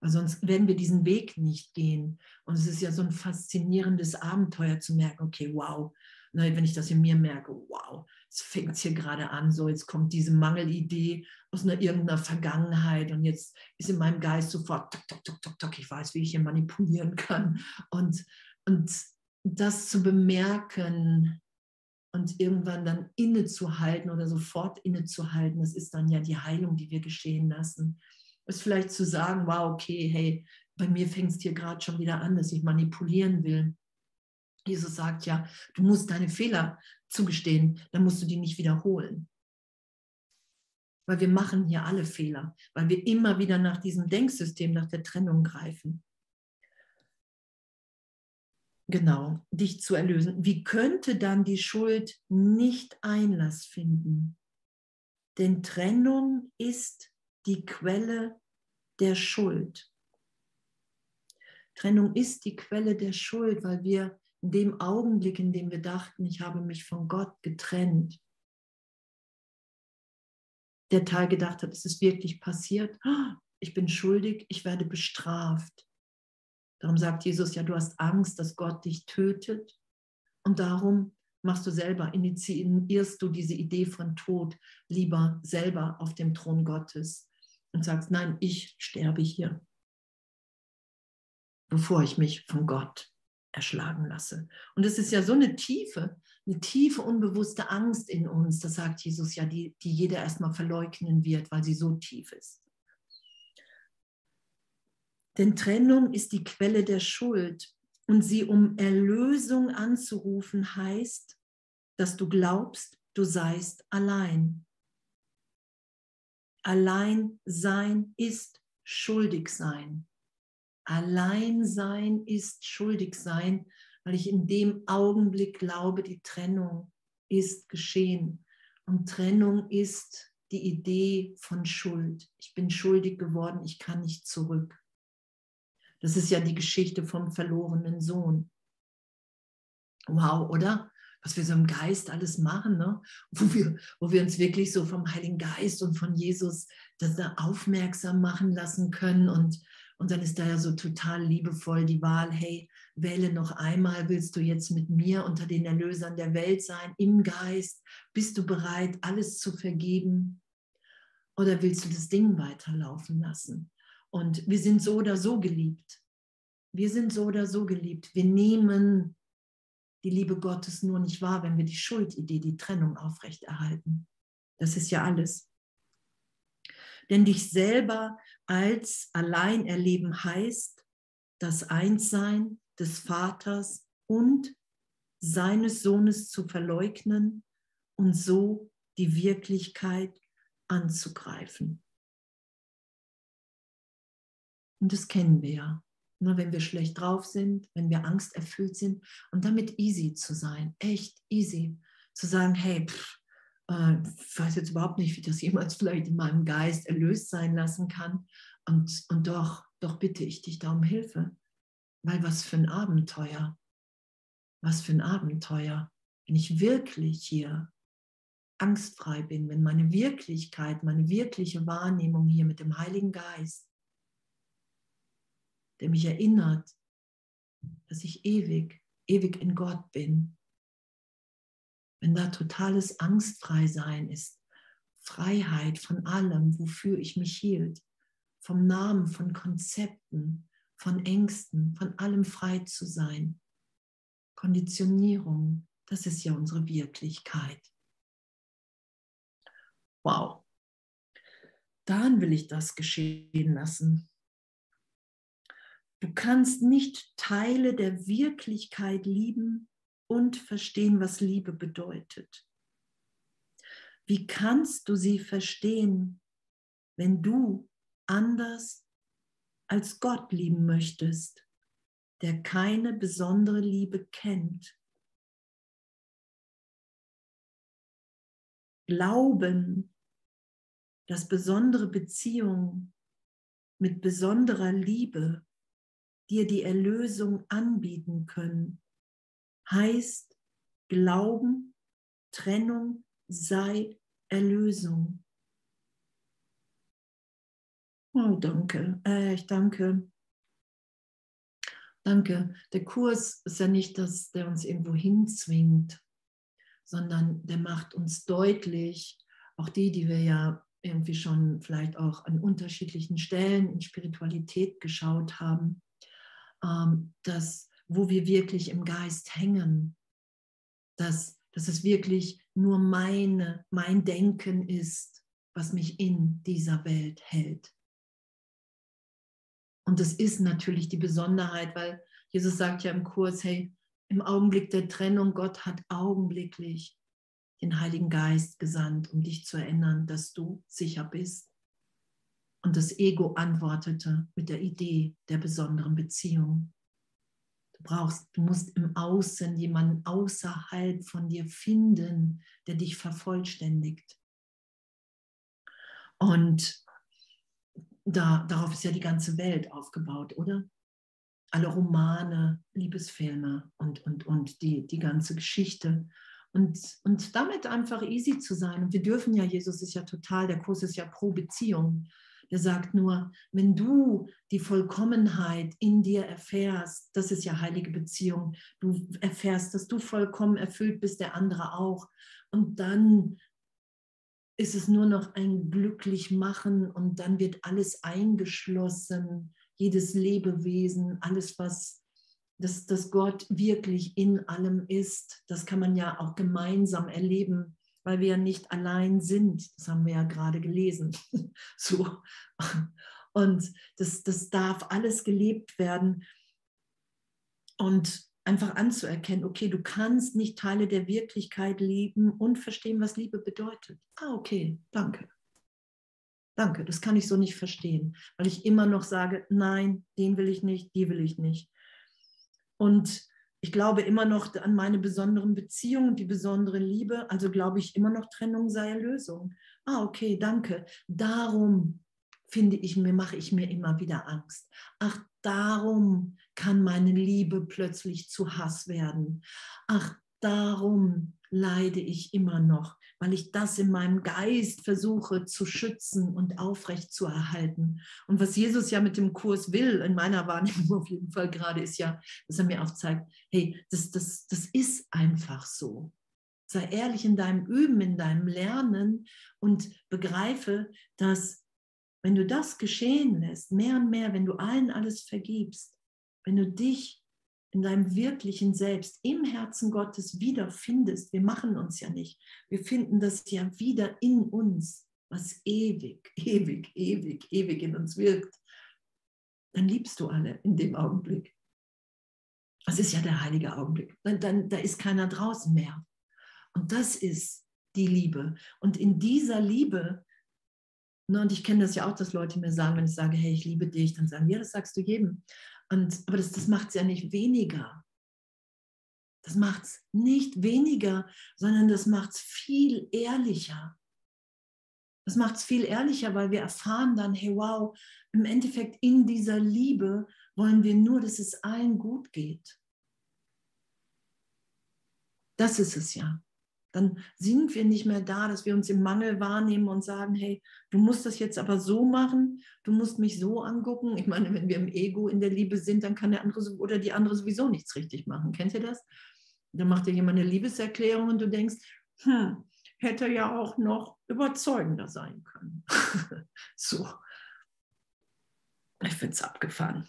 Speaker 1: Weil sonst werden wir diesen Weg nicht gehen. Und es ist ja so ein faszinierendes Abenteuer zu merken, okay, wow, wenn ich das in mir merke, wow, es fängt hier gerade an, so jetzt kommt diese Mangelidee aus einer irgendeiner Vergangenheit und jetzt ist in meinem Geist sofort, tok, tok, tok, tok, tok, ich weiß, wie ich hier manipulieren kann. Und, und das zu bemerken und irgendwann dann innezuhalten oder sofort innezuhalten, das ist dann ja die Heilung, die wir geschehen lassen. Ist vielleicht zu sagen, wow, okay, hey, bei mir fängt es hier gerade schon wieder an, dass ich manipulieren will. Jesus sagt ja, du musst deine Fehler zugestehen, dann musst du die nicht wiederholen. Weil wir machen hier alle Fehler, weil wir immer wieder nach diesem Denksystem, nach der Trennung greifen. Genau, dich zu erlösen. Wie könnte dann die Schuld nicht Einlass finden? Denn Trennung ist die Quelle der Schuld. Trennung ist die Quelle der Schuld, weil wir in dem Augenblick, in dem wir dachten, ich habe mich von Gott getrennt, der Teil gedacht hat, es ist wirklich passiert, ich bin schuldig, ich werde bestraft. Darum sagt Jesus ja, du hast Angst, dass Gott dich tötet und darum machst du selber, initiierst du diese Idee von Tod lieber selber auf dem Thron Gottes und sagst, nein, ich sterbe hier, bevor ich mich von Gott erschlagen lasse. Und es ist ja so eine tiefe, eine tiefe, unbewusste Angst in uns, das sagt Jesus ja, die, die jeder erstmal verleugnen wird, weil sie so tief ist. Denn Trennung ist die Quelle der Schuld und sie um Erlösung anzurufen heißt, dass du glaubst, du seist allein. Allein sein ist schuldig sein. Alleinsein ist schuldig sein, weil ich in dem Augenblick glaube, die Trennung ist geschehen. Und Trennung ist die Idee von Schuld. Ich bin schuldig geworden, ich kann nicht zurück. Das ist ja die Geschichte vom verlorenen Sohn. Wow, oder? Was wir so im Geist alles machen, ne? wo, wir, wo wir uns wirklich so vom Heiligen Geist und von Jesus das da aufmerksam machen lassen können und und dann ist da ja so total liebevoll die Wahl, hey, wähle noch einmal, willst du jetzt mit mir unter den Erlösern der Welt sein, im Geist? Bist du bereit, alles zu vergeben? Oder willst du das Ding weiterlaufen lassen? Und wir sind so oder so geliebt. Wir sind so oder so geliebt. Wir nehmen die Liebe Gottes nur nicht wahr, wenn wir die Schuldidee, die Trennung aufrechterhalten. Das ist ja alles. Denn dich selber als allein erleben heißt, das Einssein des Vaters und seines Sohnes zu verleugnen und so die Wirklichkeit anzugreifen. Und das kennen wir ja. Nur wenn wir schlecht drauf sind, wenn wir angsterfüllt sind und damit easy zu sein, echt easy. Zu sagen, hey, pff, äh, ich weiß jetzt überhaupt nicht, wie das jemals <laughs> vielleicht in meinem Geist erlöst sein lassen kann. Und, und doch, doch bitte ich dich da um Hilfe. Weil was für ein Abenteuer. Was für ein Abenteuer. Wenn ich wirklich hier angstfrei bin, wenn meine Wirklichkeit, meine wirkliche Wahrnehmung hier mit dem Heiligen Geist, der mich erinnert, dass ich ewig, ewig in Gott bin, wenn da totales Angstfreisein ist, Freiheit von allem, wofür ich mich hielt, vom Namen, von Konzepten, von Ängsten, von allem frei zu sein. Konditionierung, das ist ja unsere Wirklichkeit. Wow. Dann will ich das geschehen lassen. Du kannst nicht Teile der Wirklichkeit lieben, und verstehen, was Liebe bedeutet. Wie kannst du sie verstehen, wenn du anders als Gott lieben möchtest, der keine besondere Liebe kennt? Glauben, dass besondere Beziehungen mit besonderer Liebe dir die Erlösung anbieten können, heißt Glauben, Trennung sei Erlösung. Oh, danke. Äh, ich danke. Danke. Der Kurs ist ja nicht, dass der uns irgendwo hinzwingt, sondern der macht uns deutlich, auch die, die wir ja irgendwie schon vielleicht auch an unterschiedlichen Stellen in Spiritualität geschaut haben, ähm, dass wo wir wirklich im Geist hängen, dass, dass es wirklich nur meine, mein Denken ist, was mich in dieser Welt hält. Und das ist natürlich die Besonderheit, weil Jesus sagt ja im Kurs, hey, im Augenblick der Trennung, Gott hat augenblicklich den Heiligen Geist gesandt, um dich zu erinnern, dass du sicher bist. Und das Ego antwortete mit der Idee der besonderen Beziehung. Du brauchst, du musst im Außen jemanden außerhalb von dir finden, der dich vervollständigt. Und da, darauf ist ja die ganze Welt aufgebaut, oder? Alle Romane, Liebesfilme und, und, und die, die ganze Geschichte. Und, und damit einfach easy zu sein. Und wir dürfen ja, Jesus ist ja total, der Kurs ist ja pro Beziehung. Der sagt nur, wenn du die Vollkommenheit in dir erfährst, das ist ja heilige Beziehung, du erfährst, dass du vollkommen erfüllt bist, der andere auch. Und dann ist es nur noch ein glücklich machen und dann wird alles eingeschlossen, jedes Lebewesen, alles, was dass, dass Gott wirklich in allem ist. Das kann man ja auch gemeinsam erleben, weil wir nicht allein sind. Das haben wir ja gerade gelesen. <laughs> so. Und das, das darf alles gelebt werden. Und einfach anzuerkennen, okay, du kannst nicht Teile der Wirklichkeit lieben und verstehen, was Liebe bedeutet. Ah, okay, danke. Danke, das kann ich so nicht verstehen, weil ich immer noch sage, nein, den will ich nicht, die will ich nicht. Und ich glaube immer noch an meine besonderen Beziehungen, die besondere Liebe, also glaube ich immer noch Trennung sei Erlösung. Ah, okay, danke. Darum finde ich mir, mache ich mir immer wieder Angst. Ach, darum kann meine Liebe plötzlich zu Hass werden. Ach, darum leide ich immer noch, weil ich das in meinem Geist versuche zu schützen und aufrecht zu erhalten. Und was Jesus ja mit dem Kurs will, in meiner Wahrnehmung <laughs> auf jeden Fall gerade, ist ja, dass er mir aufzeigt, hey, das, das, das ist einfach so. Sei ehrlich in deinem Üben, in deinem Lernen und begreife, dass wenn du das geschehen lässt, mehr und mehr, wenn du allen alles vergibst, wenn du dich in deinem wirklichen Selbst im Herzen Gottes wiederfindest, wir machen uns ja nicht, wir finden das ja wieder in uns, was ewig, ewig, ewig, ewig in uns wirkt, dann liebst du alle in dem Augenblick. Das ist ja der heilige Augenblick. Dann, dann, da ist keiner draußen mehr. Und das ist die Liebe. Und in dieser Liebe und ich kenne das ja auch, dass Leute mir sagen, wenn ich sage, hey, ich liebe dich, dann sagen, ja, das sagst du jedem. Und, aber das, das macht es ja nicht weniger. Das macht es nicht weniger, sondern das macht es viel ehrlicher. Das macht es viel ehrlicher, weil wir erfahren dann, hey, wow, im Endeffekt in dieser Liebe wollen wir nur, dass es allen gut geht. Das ist es ja dann sind wir nicht mehr da, dass wir uns im Mangel wahrnehmen und sagen, hey, du musst das jetzt aber so machen, du musst mich so angucken. Ich meine, wenn wir im Ego in der Liebe sind, dann kann der andere oder die andere sowieso nichts richtig machen. Kennt ihr das? Dann macht dir jemand eine Liebeserklärung und du denkst, hm, hätte ja auch noch überzeugender sein können. <laughs> so. Ich finde es abgefahren.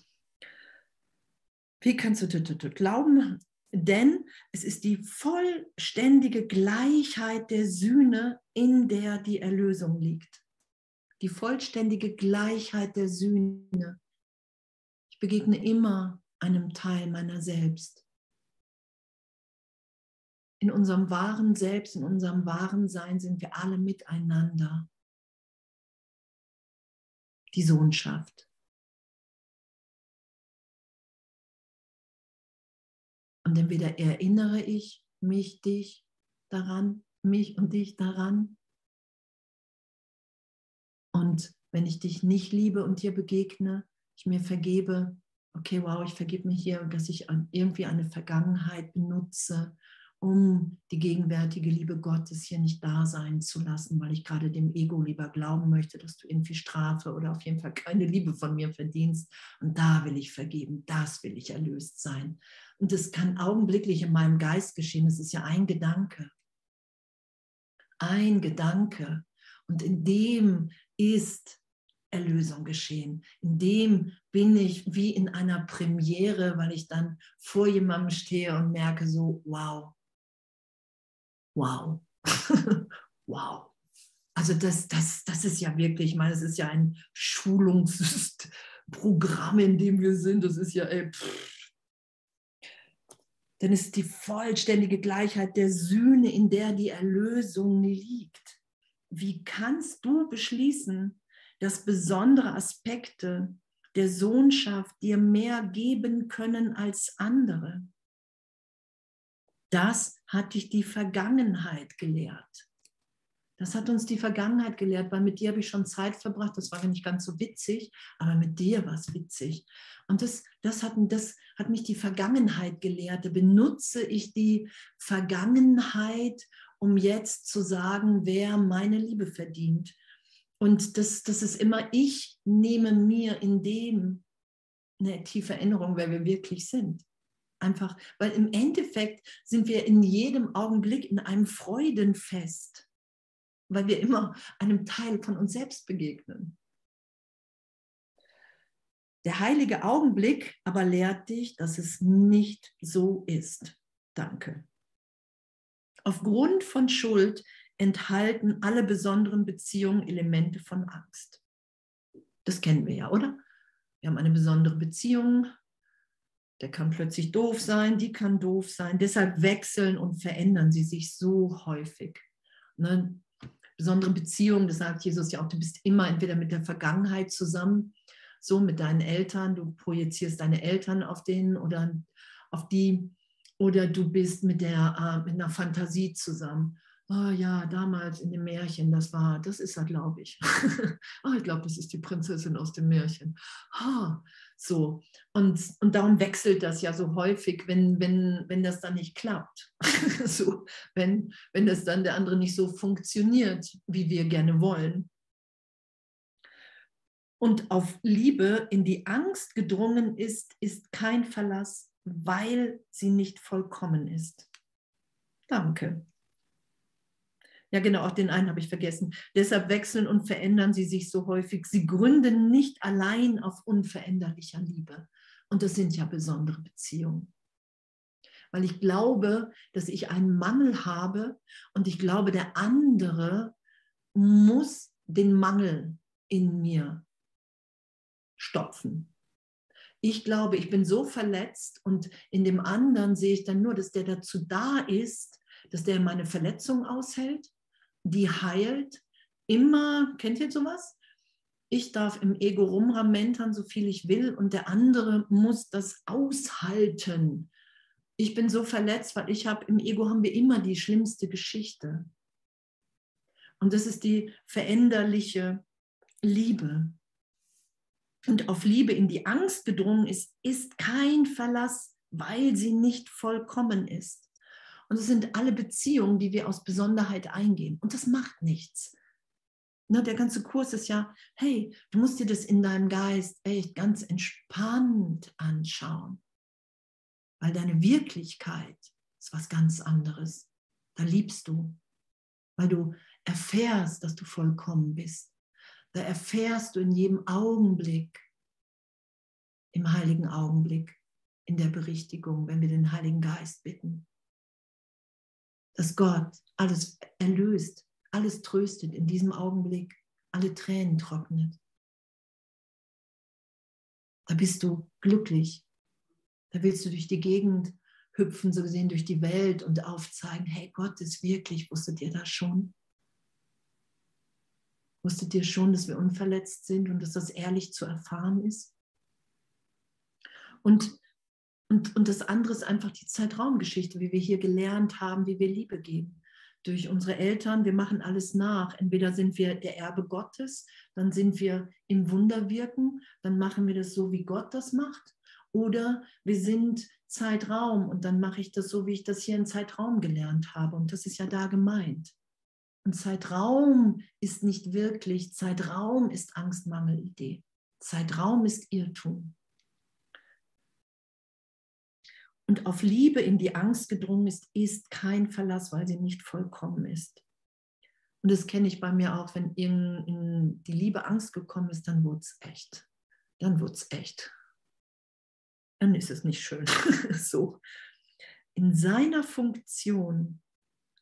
Speaker 1: Wie kannst du glauben, denn es ist die vollständige Gleichheit der Sühne, in der die Erlösung liegt. Die vollständige Gleichheit der Sühne. Ich begegne immer einem Teil meiner selbst. In unserem wahren Selbst, in unserem wahren Sein sind wir alle miteinander. Die Sohnschaft. Und entweder erinnere ich mich, dich daran, mich und dich daran. Und wenn ich dich nicht liebe und dir begegne, ich mir vergebe, okay, wow, ich vergib mir hier, dass ich irgendwie eine Vergangenheit benutze, um die gegenwärtige Liebe Gottes hier nicht da sein zu lassen, weil ich gerade dem Ego lieber glauben möchte, dass du irgendwie Strafe oder auf jeden Fall keine Liebe von mir verdienst. Und da will ich vergeben, das will ich erlöst sein. Und das kann augenblicklich in meinem Geist geschehen. Es ist ja ein Gedanke. Ein Gedanke. Und in dem ist Erlösung geschehen. In dem bin ich wie in einer Premiere, weil ich dann vor jemandem stehe und merke so, wow, wow, <laughs> wow. Also das, das, das ist ja wirklich, ich meine, es ist ja ein Schulungsprogramm, in dem wir sind. Das ist ja, ey, pff. Denn es ist die vollständige Gleichheit der Sühne, in der die Erlösung liegt. Wie kannst du beschließen, dass besondere Aspekte der Sohnschaft dir mehr geben können als andere? Das hat dich die Vergangenheit gelehrt. Das hat uns die Vergangenheit gelehrt, weil mit dir habe ich schon Zeit verbracht. Das war ja nicht ganz so witzig, aber mit dir war es witzig. Und das, das, hat, das hat mich die Vergangenheit gelehrt. Da benutze ich die Vergangenheit, um jetzt zu sagen, wer meine Liebe verdient. Und das, das ist immer, ich nehme mir in dem eine tiefe Erinnerung, wer wir wirklich sind. Einfach, weil im Endeffekt sind wir in jedem Augenblick in einem Freudenfest, weil wir immer einem Teil von uns selbst begegnen. Der heilige Augenblick aber lehrt dich, dass es nicht so ist. Danke. Aufgrund von Schuld enthalten alle besonderen Beziehungen Elemente von Angst. Das kennen wir ja, oder? Wir haben eine besondere Beziehung der kann plötzlich doof sein, die kann doof sein. Deshalb wechseln und verändern sie sich so häufig. Ne? Besondere Beziehungen, das sagt Jesus ja auch, du bist immer entweder mit der Vergangenheit zusammen, so mit deinen Eltern, du projizierst deine Eltern auf denen oder auf die, oder du bist mit, der, äh, mit einer Fantasie zusammen oh ja, damals in dem Märchen, das war, das ist er, glaube ich. oh, <laughs> ich glaube, das ist die Prinzessin aus dem Märchen. Oh, so. Und, und darum wechselt das ja so häufig, wenn, wenn, wenn das dann nicht klappt. <laughs> so, wenn, wenn das dann der andere nicht so funktioniert, wie wir gerne wollen. Und auf Liebe in die Angst gedrungen ist, ist kein Verlass, weil sie nicht vollkommen ist. Danke. Ja, genau, auch den einen habe ich vergessen. Deshalb wechseln und verändern sie sich so häufig. Sie gründen nicht allein auf unveränderlicher Liebe. Und das sind ja besondere Beziehungen. Weil ich glaube, dass ich einen Mangel habe und ich glaube, der andere muss den Mangel in mir stopfen. Ich glaube, ich bin so verletzt und in dem anderen sehe ich dann nur, dass der dazu da ist, dass der meine Verletzung aushält die heilt. Immer, kennt ihr sowas? Ich darf im Ego rumramentern, so viel ich will, und der andere muss das aushalten. Ich bin so verletzt, weil ich habe im Ego haben wir immer die schlimmste Geschichte. Und das ist die veränderliche Liebe. Und auf Liebe in die Angst gedrungen ist, ist kein Verlass, weil sie nicht vollkommen ist. Und es sind alle Beziehungen, die wir aus Besonderheit eingehen. Und das macht nichts. Ne, der ganze Kurs ist ja, hey, du musst dir das in deinem Geist echt ganz entspannt anschauen. Weil deine Wirklichkeit ist was ganz anderes. Da liebst du, weil du erfährst, dass du vollkommen bist. Da erfährst du in jedem Augenblick, im heiligen Augenblick, in der Berichtigung, wenn wir den Heiligen Geist bitten dass Gott alles erlöst, alles tröstet in diesem Augenblick, alle Tränen trocknet. Da bist du glücklich. Da willst du durch die Gegend hüpfen, so gesehen durch die Welt und aufzeigen, hey, Gott ist wirklich, wusstet ihr das schon? Wusstet ihr schon, dass wir unverletzt sind und dass das ehrlich zu erfahren ist? Und und, und das andere ist einfach die Zeitraumgeschichte, wie wir hier gelernt haben, wie wir Liebe geben. Durch unsere Eltern, wir machen alles nach. Entweder sind wir der Erbe Gottes, dann sind wir im Wunderwirken, dann machen wir das so, wie Gott das macht. Oder wir sind Zeitraum und dann mache ich das so, wie ich das hier in Zeitraum gelernt habe. Und das ist ja da gemeint. Und Zeitraum ist nicht wirklich, Zeitraum ist Angstmangelidee. Zeitraum ist Irrtum. Und auf Liebe in die Angst gedrungen ist, ist kein Verlass, weil sie nicht vollkommen ist. Und das kenne ich bei mir auch, wenn in, in die Liebe Angst gekommen ist, dann wurde es echt. Dann wurde es echt. Dann ist es nicht schön. <laughs> so. In seiner Funktion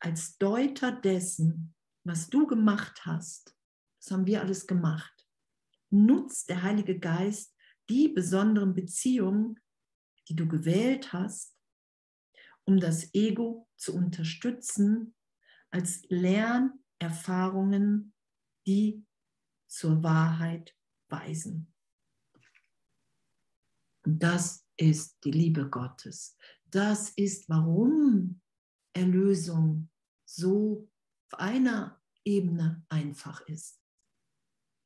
Speaker 1: als Deuter dessen, was du gemacht hast, das haben wir alles gemacht, nutzt der Heilige Geist die besonderen Beziehungen, die du gewählt hast, um das Ego zu unterstützen als Lernerfahrungen, die zur Wahrheit weisen. Und das ist die Liebe Gottes. Das ist, warum Erlösung so auf einer Ebene einfach ist.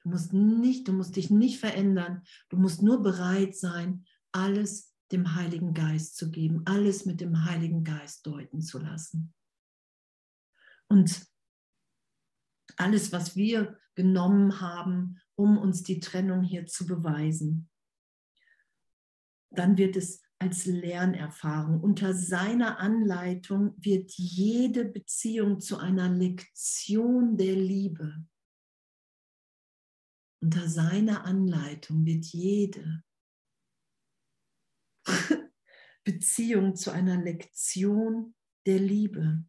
Speaker 1: Du musst nicht, du musst dich nicht verändern. Du musst nur bereit sein, alles dem Heiligen Geist zu geben, alles mit dem Heiligen Geist deuten zu lassen. Und alles, was wir genommen haben, um uns die Trennung hier zu beweisen, dann wird es als Lernerfahrung. Unter seiner Anleitung wird jede Beziehung zu einer Lektion der Liebe. Unter seiner Anleitung wird jede <laughs> Beziehung zu einer Lektion der Liebe.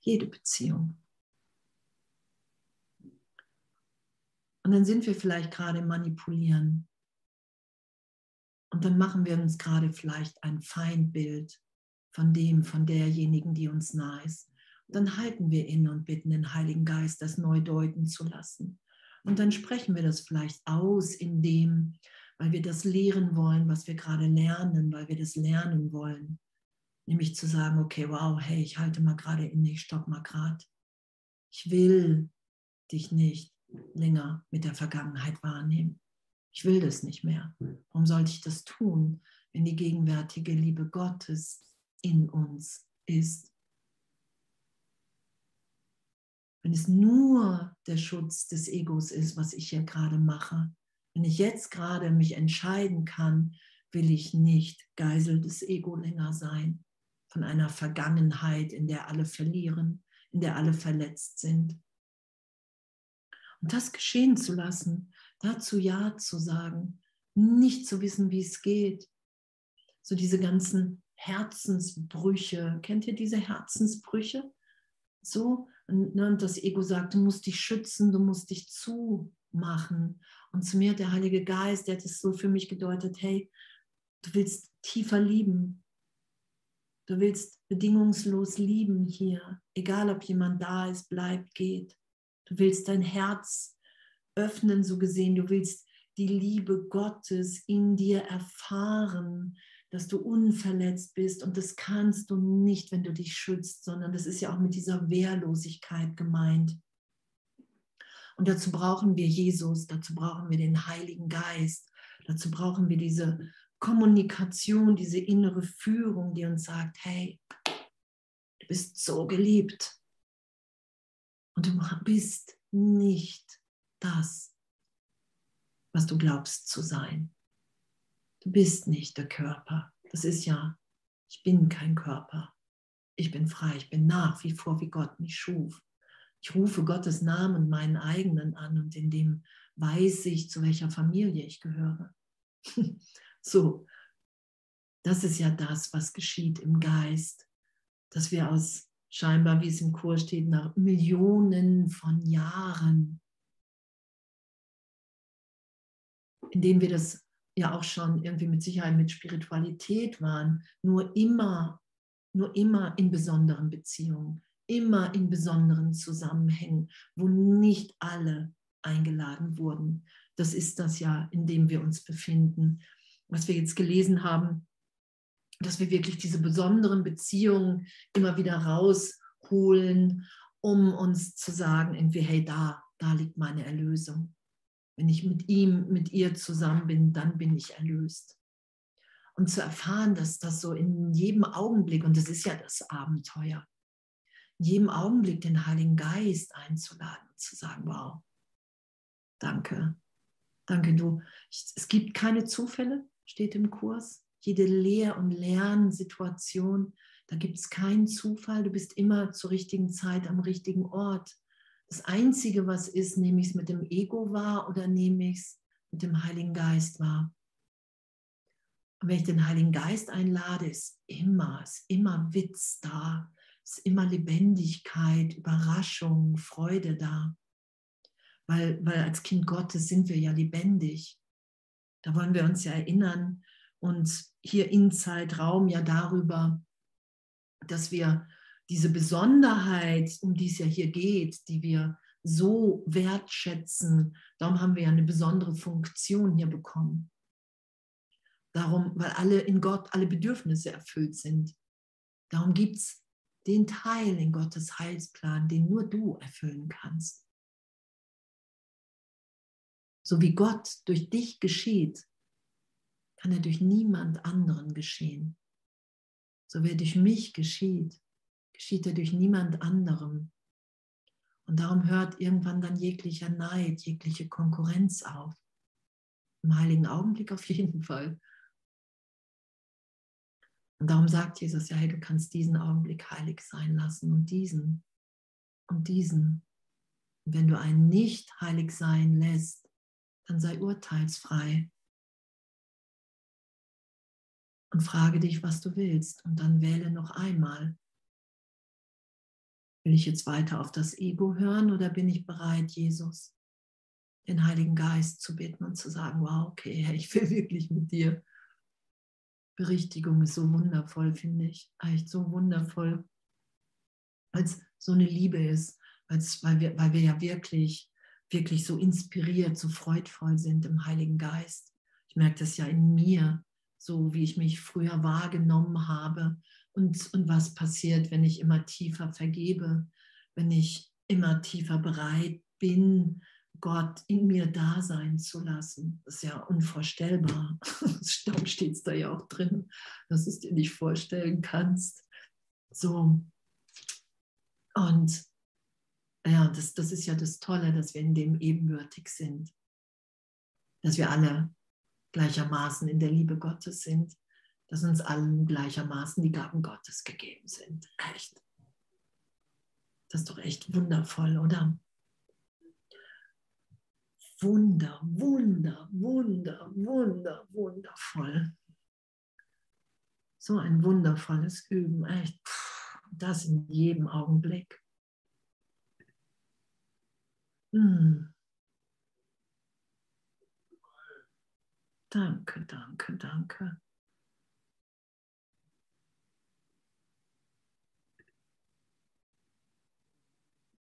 Speaker 1: Jede Beziehung. Und dann sind wir vielleicht gerade manipulieren und dann machen wir uns gerade vielleicht ein Feindbild von dem, von derjenigen, die uns nahe ist. Und dann halten wir inne und bitten den Heiligen Geist, das neu deuten zu lassen. Und dann sprechen wir das vielleicht aus in dem, weil wir das lehren wollen, was wir gerade lernen, weil wir das lernen wollen. Nämlich zu sagen, okay, wow, hey, ich halte mal gerade inne, ich stopp mal gerade. Ich will dich nicht länger mit der Vergangenheit wahrnehmen. Ich will das nicht mehr. Warum sollte ich das tun, wenn die gegenwärtige Liebe Gottes in uns ist? Wenn es nur der Schutz des Egos ist, was ich hier gerade mache, wenn ich jetzt gerade mich entscheiden kann, will ich nicht Geisel des Ego länger sein, von einer Vergangenheit, in der alle verlieren, in der alle verletzt sind. Und das geschehen zu lassen, dazu Ja zu sagen, nicht zu wissen, wie es geht. So diese ganzen Herzensbrüche. Kennt ihr diese Herzensbrüche? So, und, ne, und das Ego sagt, du musst dich schützen, du musst dich zumachen. Und zu mir der Heilige Geist, der hat es so für mich gedeutet, hey, du willst tiefer lieben. Du willst bedingungslos lieben hier, egal ob jemand da ist, bleibt, geht. Du willst dein Herz öffnen, so gesehen. Du willst die Liebe Gottes in dir erfahren, dass du unverletzt bist. Und das kannst du nicht, wenn du dich schützt, sondern das ist ja auch mit dieser Wehrlosigkeit gemeint. Und dazu brauchen wir Jesus, dazu brauchen wir den Heiligen Geist, dazu brauchen wir diese Kommunikation, diese innere Führung, die uns sagt, hey, du bist so geliebt und du bist nicht das, was du glaubst zu sein. Du bist nicht der Körper. Das ist ja, ich bin kein Körper. Ich bin frei. Ich bin nach wie vor, wie Gott mich schuf. Ich rufe Gottes Namen meinen eigenen an und in dem weiß ich, zu welcher Familie ich gehöre. <laughs> so, das ist ja das, was geschieht im Geist, dass wir aus scheinbar, wie es im Kurs steht, nach Millionen von Jahren indem wir das ja auch schon irgendwie mit Sicherheit mit Spiritualität waren, nur immer, nur immer in besonderen Beziehungen, immer in besonderen Zusammenhängen, wo nicht alle eingeladen wurden. Das ist das ja, in dem wir uns befinden. Was wir jetzt gelesen haben, dass wir wirklich diese besonderen Beziehungen immer wieder rausholen, um uns zu sagen, irgendwie, hey, da, da liegt meine Erlösung. Wenn ich mit ihm, mit ihr zusammen bin, dann bin ich erlöst. Und zu erfahren, dass das so in jedem Augenblick, und das ist ja das Abenteuer, jedem Augenblick den Heiligen Geist einzuladen und zu sagen, wow, danke, danke du. es gibt keine Zufälle, steht im Kurs. Jede Lehr- und Lernsituation, da gibt es keinen Zufall. Du bist immer zur richtigen Zeit am richtigen Ort. Das Einzige, was ist, nehme ich es mit dem Ego wahr oder nehme ich es mit dem Heiligen Geist wahr? Und wenn ich den Heiligen Geist einlade, ist immer, ist immer Witz da, ist immer Lebendigkeit, Überraschung, Freude da. Weil, weil als Kind Gottes sind wir ja lebendig. Da wollen wir uns ja erinnern und hier in Zeitraum ja darüber, dass wir diese Besonderheit, um die es ja hier geht, die wir so wertschätzen, darum haben wir ja eine besondere Funktion hier bekommen. Darum, weil alle in Gott alle Bedürfnisse erfüllt sind. Darum gibt es den Teil in Gottes Heilsplan, den nur du erfüllen kannst. So wie Gott durch dich geschieht, kann er durch niemand anderen geschehen. So wie er durch mich geschieht, geschieht er durch niemand anderem. Und darum hört irgendwann dann jeglicher Neid, jegliche Konkurrenz auf. Im heiligen Augenblick auf jeden Fall. Und darum sagt Jesus, ja, hey, du kannst diesen Augenblick heilig sein lassen und diesen und diesen. Und wenn du einen nicht heilig sein lässt, dann sei urteilsfrei. Und frage dich, was du willst. Und dann wähle noch einmal. Will ich jetzt weiter auf das Ego hören oder bin ich bereit, Jesus, den Heiligen Geist zu bitten und zu sagen, wow, okay, ich will <laughs> wirklich mit dir Berichtigung ist so wundervoll, finde ich. Echt so wundervoll, weil es so eine Liebe ist, weil wir, weil wir ja wirklich, wirklich so inspiriert, so freudvoll sind im Heiligen Geist. Ich merke das ja in mir, so wie ich mich früher wahrgenommen habe und, und was passiert, wenn ich immer tiefer vergebe, wenn ich immer tiefer bereit bin, Gott in mir da sein zu lassen. Das ist ja unvorstellbar. <laughs> Stamm steht es da ja auch drin, dass du es dir nicht vorstellen kannst. So. Und ja, das, das ist ja das Tolle, dass wir in dem ebenbürtig sind. Dass wir alle gleichermaßen in der Liebe Gottes sind. Dass uns allen gleichermaßen die Gaben Gottes gegeben sind. Echt. Das ist doch echt wundervoll, oder? Wunder, Wunder, Wunder, Wunder, wundervoll. So ein wundervolles Üben, echt. Das in jedem Augenblick. Hm. Danke, danke, danke.